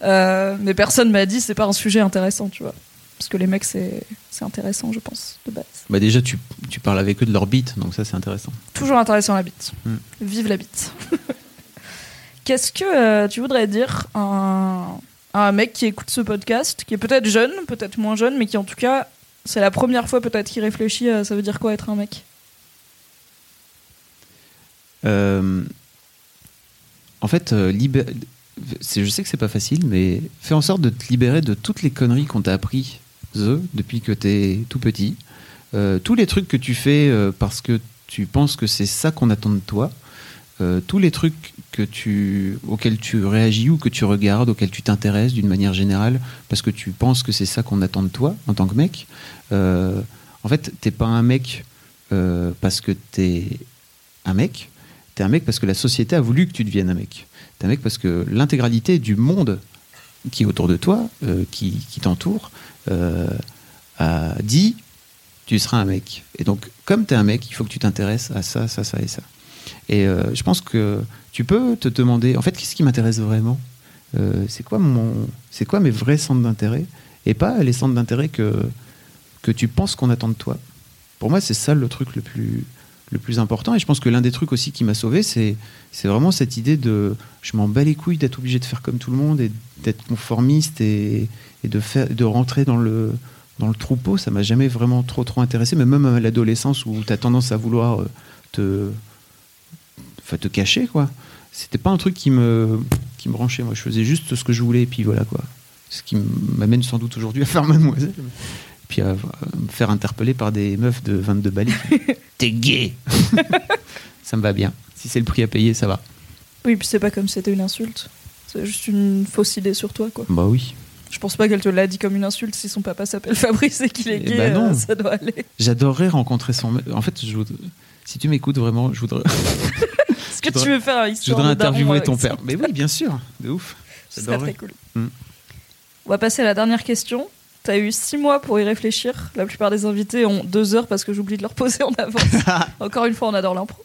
Euh, mais personne m'a dit c'est pas un sujet intéressant, tu vois. Que les mecs, c'est c'est intéressant, je pense, de base. bah déjà tu, tu parles avec eux de leur bite donc ça c'est intéressant Toujours intéressant la bite. Mm. Vive la bite. (laughs) Qu'est-ce que euh, tu voudrais dire à un, à un mec qui écoute ce podcast, qui est peut-être jeune, peut-être moins jeune, mais qui en tout cas, c'est la première fois peut-être qu'il réfléchit à ça veut dire quoi être un mec? Euh, en fait, euh, libé- je sais que c'est pas facile, mais fais en sorte de te libérer de toutes les conneries qu'on t'a appris depuis que t'es tout petit. Euh, tous les trucs que tu fais euh, parce que tu penses que c'est ça qu'on attend de toi. Euh, tous les trucs que tu, auxquels tu réagis ou que tu regardes, auxquels tu t'intéresses d'une manière générale, parce que tu penses que c'est ça qu'on attend de toi en tant que mec. En fait, t'es pas un mec parce que t'es un mec, T'es un mec parce que la société a voulu que tu deviennes un mec. T'es un mec parce que l'intégralité du monde qui est autour de toi, qui t'entoure, euh, a dit tu seras un mec. Et donc, comme tu es un mec, il faut que tu t'intéresses à ça, ça, ça et ça. Et euh, je pense que tu peux te demander, en fait, qu'est-ce qui m'intéresse vraiment Euh, C'est quoi, mon, quoi mes vrais centres d'intérêt Et pas les centres d'intérêt que, que tu penses qu'on attend de toi. Pour moi, c'est ça le truc le plus, le plus important. Et je pense que l'un des trucs aussi qui m'a sauvé, c'est, vraiment cette idée de je m'en bats les couilles d'être obligé de faire comme tout le monde et d'être conformiste et, de, faire, de rentrer dans le, dans le troupeau. Ça m'a jamais vraiment trop, trop intéressé, mais même à l'adolescence où tu as tendance à vouloir euh, te, te cacher, quoi. C'était pas un truc qui me, qui me branchait. Moi, je faisais juste ce que je voulais et puis voilà, quoi. Ce qui m'amène sans doute aujourd'hui à faire mademoiselle. (laughs) Puis à, me faire interpeller par des meufs de 22 balais. (laughs) T'es gay (laughs) Ça me va bien. Si c'est le prix à payer, ça va. Oui, puis c'est pas comme si c'était une insulte. C'est juste une fausse idée sur toi, quoi. Bah oui. Je pense pas qu'elle te l'a dit comme une insulte. Si son papa s'appelle Fabrice et qu'il est Eh gay, bah non. euh, ça doit aller. J'adorerais rencontrer son. En fait, je si tu m'écoutes vraiment, je voudrais, (laughs) Est-ce que voudrais- tu veux faire un je voudrais interviewer ton ça père. Mais oui, bien sûr, de ouf. Ce serait très cool. Mm. On va passer à la dernière question. T'as eu six mois pour y réfléchir. La plupart des invités ont deux heures parce que j'oublie de leur poser en avance. (laughs) Encore une fois, on adore l'impro.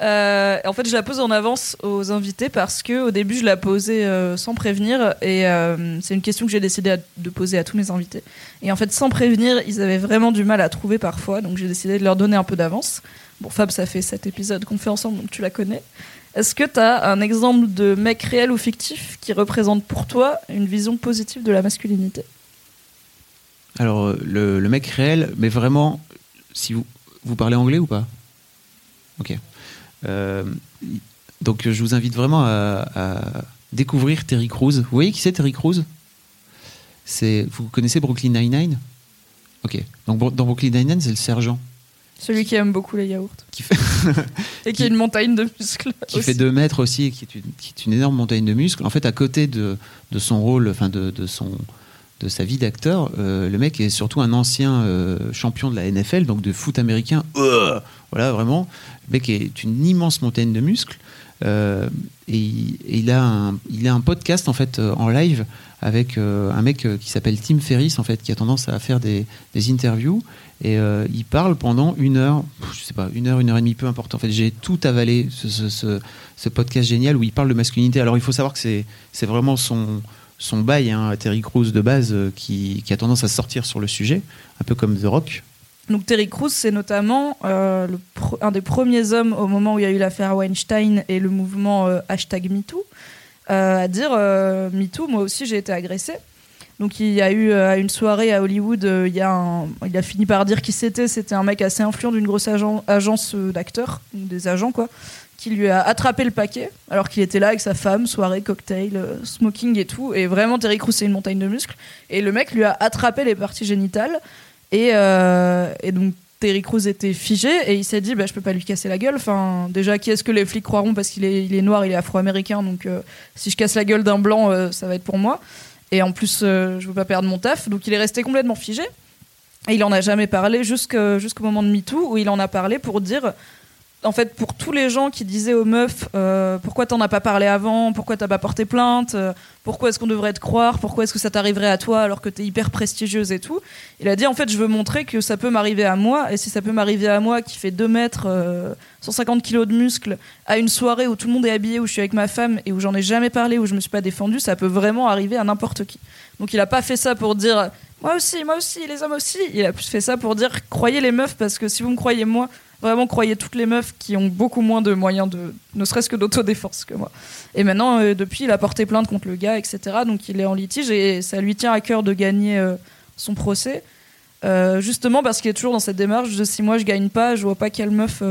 Euh, en fait, je la pose en avance aux invités parce que au début, je la posais euh, sans prévenir et euh, c'est une question que j'ai décidé à- de poser à tous mes invités. Et en fait, sans prévenir, ils avaient vraiment du mal à trouver parfois, donc j'ai décidé de leur donner un peu d'avance. Bon, Fab, ça fait cet épisode qu'on fait ensemble, donc tu la connais. Est-ce que tu as un exemple de mec réel ou fictif qui représente pour toi une vision positive de la masculinité? Alors, euh, le, le mec réel, mais vraiment, si vous, vous parlez anglais ou pas Ok. Euh, donc je vous invite vraiment à, à découvrir Terry Crews. Vous voyez qui c'est Terry Crews? C'est vous connaissez Brooklyn Nine-Nine? Ok. Donc dans Brooklyn Nine-Nine, c'est le sergent Celui qui aime beaucoup les yaourts. qui fait (laughs) Et qui a une montagne de muscles. (laughs) qui aussi. fait 2 mètres aussi et qui est, une, qui est une énorme montagne de muscles. En fait, à côté de, de son rôle, enfin de, de son de sa vie d'acteur, euh, le mec est surtout un ancien euh, champion de la NFL, donc de foot américain. Euh, voilà, vraiment. Le mec est une immense montagne de muscles. Et, il, a un, il a un podcast en fait en live avec un mec qui s'appelle Tim Ferriss en fait qui a tendance à faire des, des interviews et il parle pendant une heure je sais pas une heure une heure et demie peu importe en fait j'ai tout avalé ce, ce, ce- podcast génial où il parle de masculinité alors il faut savoir que c'est vraiment son son bail hein, Terry Crews de base euh, qui, a tendance à sortir sur le sujet un peu comme The Rock Donc Terry Crews, c'est notamment euh, un des premiers hommes au moment où il y a eu l'affaire Weinstein et le mouvement euh, hashtag MeToo à dire MeToo, moi aussi j'ai été agressé. Donc il y a eu à une soirée à Hollywood, il, a il a fini par dire qui c'était. C'était un mec assez influent d'une grosse agen- agence d'acteurs, des agents quoi, qui lui a attrapé le paquet alors qu'il était là avec sa femme, soirée, cocktail, euh, smoking et tout. Et vraiment Terry Crews c'est une montagne de muscles. Et le mec lui a attrapé les parties génitales. Et, euh, et donc Terry Crews était figé et il s'est dit bah, je peux pas lui casser la gueule. Enfin, déjà, qui est-ce que les flics croiront? Parce qu'il est, il est noir, il est afro-américain, donc euh, si je casse la gueule d'un blanc, ça va être pour moi. Et en plus, je veux pas perdre mon taf, donc il est resté complètement figé. Et il en a jamais parlé jusqu'au moment de MeToo où il en a parlé pour dire. En fait, pour tous les gens qui disaient aux meufs euh, pourquoi t'en as pas parlé avant, pourquoi t'as pas porté plainte, euh, pourquoi est-ce qu'on devrait te croire, pourquoi est-ce que ça t'arriverait à toi alors que t'es hyper prestigieuse et tout, il a dit en fait je veux montrer que ça peut m'arriver à moi et si ça peut m'arriver à moi qui fait 2 mètres, euh, 150 kilos de muscles à une soirée où tout le monde est habillé, où je suis avec ma femme et où j'en ai jamais parlé, où je me suis pas défendue, ça peut vraiment arriver à n'importe qui. Donc il a pas fait ça pour dire moi aussi, moi aussi, les hommes aussi. Il a plus fait ça pour dire croyez les meufs parce que si vous me croyez moi, vraiment croyez toutes les meufs qui ont beaucoup moins de moyens de ne serait-ce que d'autodéfense que moi. Et maintenant euh, depuis il a porté plainte contre le gars etc. Donc il est en litige et ça lui tient à cœur de gagner euh, son procès. Euh, justement parce qu'il est toujours dans cette démarche de si moi je gagne pas, je vois pas quelle meuf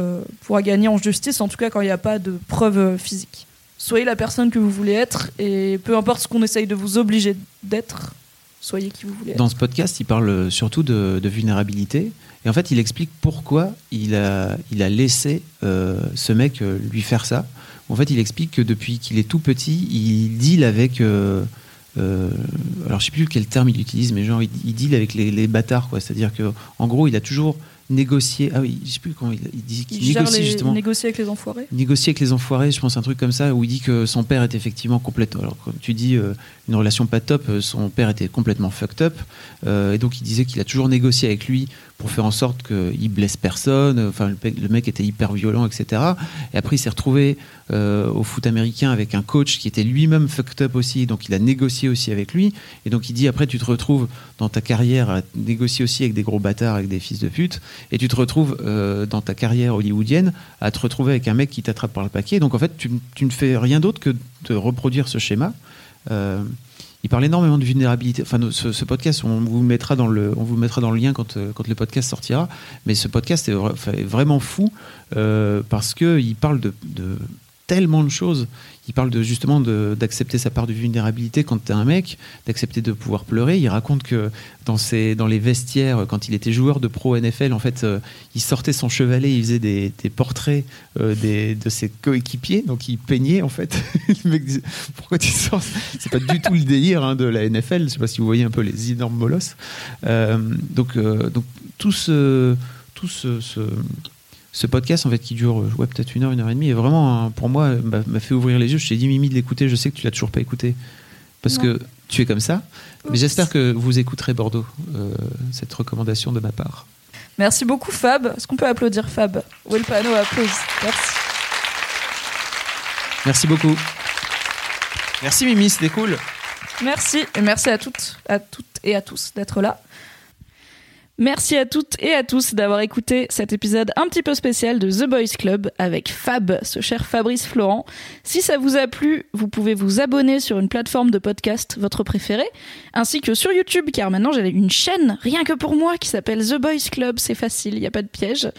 pourra gagner en justice, en tout cas quand il n'y a pas de preuves physiques. Soyez la personne que vous voulez être et peu importe ce qu'on essaye de vous obliger d'être, soyez qui vous voulez être. Dans ce podcast, il parle surtout de, de vulnérabilité. Et en fait, il explique pourquoi il a, laissé euh, ce mec euh, lui faire ça. En fait, il explique que depuis qu'il est tout petit, il deal avec. euh, alors, je sais plus quel terme il utilise, mais genre, il, il deal avec les, les bâtards, quoi. C'est-à-dire que, en gros, il a toujours négocié. Ah oui, je sais plus comment il, il dit qu'il Il gère négocie les, justement négocier avec les enfoirés. négocier avec les enfoirés, je pense un truc comme ça, où il dit que son père est effectivement complètement. Alors, comme tu dis, euh, une relation pas top, euh, son père était complètement fucked up. euh, et donc, il disait qu'il a toujours négocié avec lui pour faire en sorte qu'il blesse personne. Enfin, le, mec- le mec était hyper violent, etc. Et après, il s'est retrouvé euh, au foot américain avec un coach qui était lui-même fucked up aussi. Donc, il a négocié aussi avec lui. Et donc, il dit après, tu te retrouves dans ta carrière à négocier aussi avec des gros bâtards, avec des fils de pute. Et tu te retrouves euh, dans ta carrière hollywoodienne à te retrouver avec un mec qui t'attrape par le paquet. Donc en fait, tu, ne fais rien d'autre que de reproduire ce schéma. Euh, il parle énormément de vulnérabilité. Enfin, ce, podcast, on vous mettra dans le, on vous mettra dans le lien quand, euh, quand le podcast sortira. Mais ce podcast est, vraiment fou parce que il parle de tellement de choses. Il parle de justement d'accepter sa part de vulnérabilité quand t'es un mec, d'accepter de pouvoir pleurer. Il raconte que dans, les vestiaires, quand il était joueur de pro NFL, en fait, euh, il sortait son chevalet, il faisait des, portraits euh, de ses coéquipiers, donc il peignait en fait. (laughs) le mec disait Pourquoi tu sors C'est pas du tout le délire hein, de la NFL. Je sais pas si vous voyez un peu les énormes molosses. Euh, donc, tout ce, tout ce, ce podcast en fait qui dure euh, ouais, peut-être une heure, une heure et demie, est vraiment pour moi m'a m'a fait ouvrir les yeux. Je t'ai dit Mimi de l'écouter. Je sais que tu l'as toujours pas écouté parce Non. que tu es comme ça. Mais j'espère que vous écouterez Bordeaux euh, cette recommandation de ma part. Merci beaucoup Fab. Est-ce qu'on peut applaudir Fab? Oui, le panneau applause. Merci. Merci beaucoup. Merci Mimi, c'était cool. Merci et merci à toutes, à toutes et à tous d'être là. Merci à toutes et à tous d'avoir écouté cet épisode un petit peu spécial de The Boys Club avec Fab, ce cher Fabrice Florent. Si ça vous a plu, vous pouvez vous abonner sur une plateforme de podcast, votre préféré, ainsi que sur YouTube, car maintenant j'ai une chaîne rien que pour moi qui s'appelle The Boys Club. C'est facile, il n'y a pas de piège.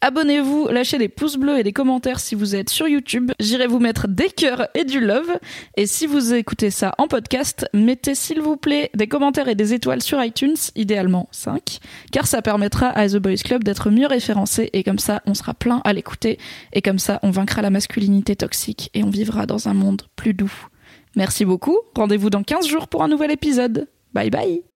Abonnez-vous, lâchez des pouces bleus et des commentaires si vous êtes sur YouTube. J'irai vous mettre des cœurs et du love. Et si vous écoutez ça en podcast, mettez s'il vous plaît des commentaires et des étoiles sur iTunes, idéalement 5, car ça permettra à The Boys Club d'être mieux référencé et comme ça on sera plein à l'écouter et comme ça on vaincra la masculinité toxique et on vivra dans un monde plus doux. Merci beaucoup, rendez-vous dans 15 jours pour un nouvel épisode. Bye bye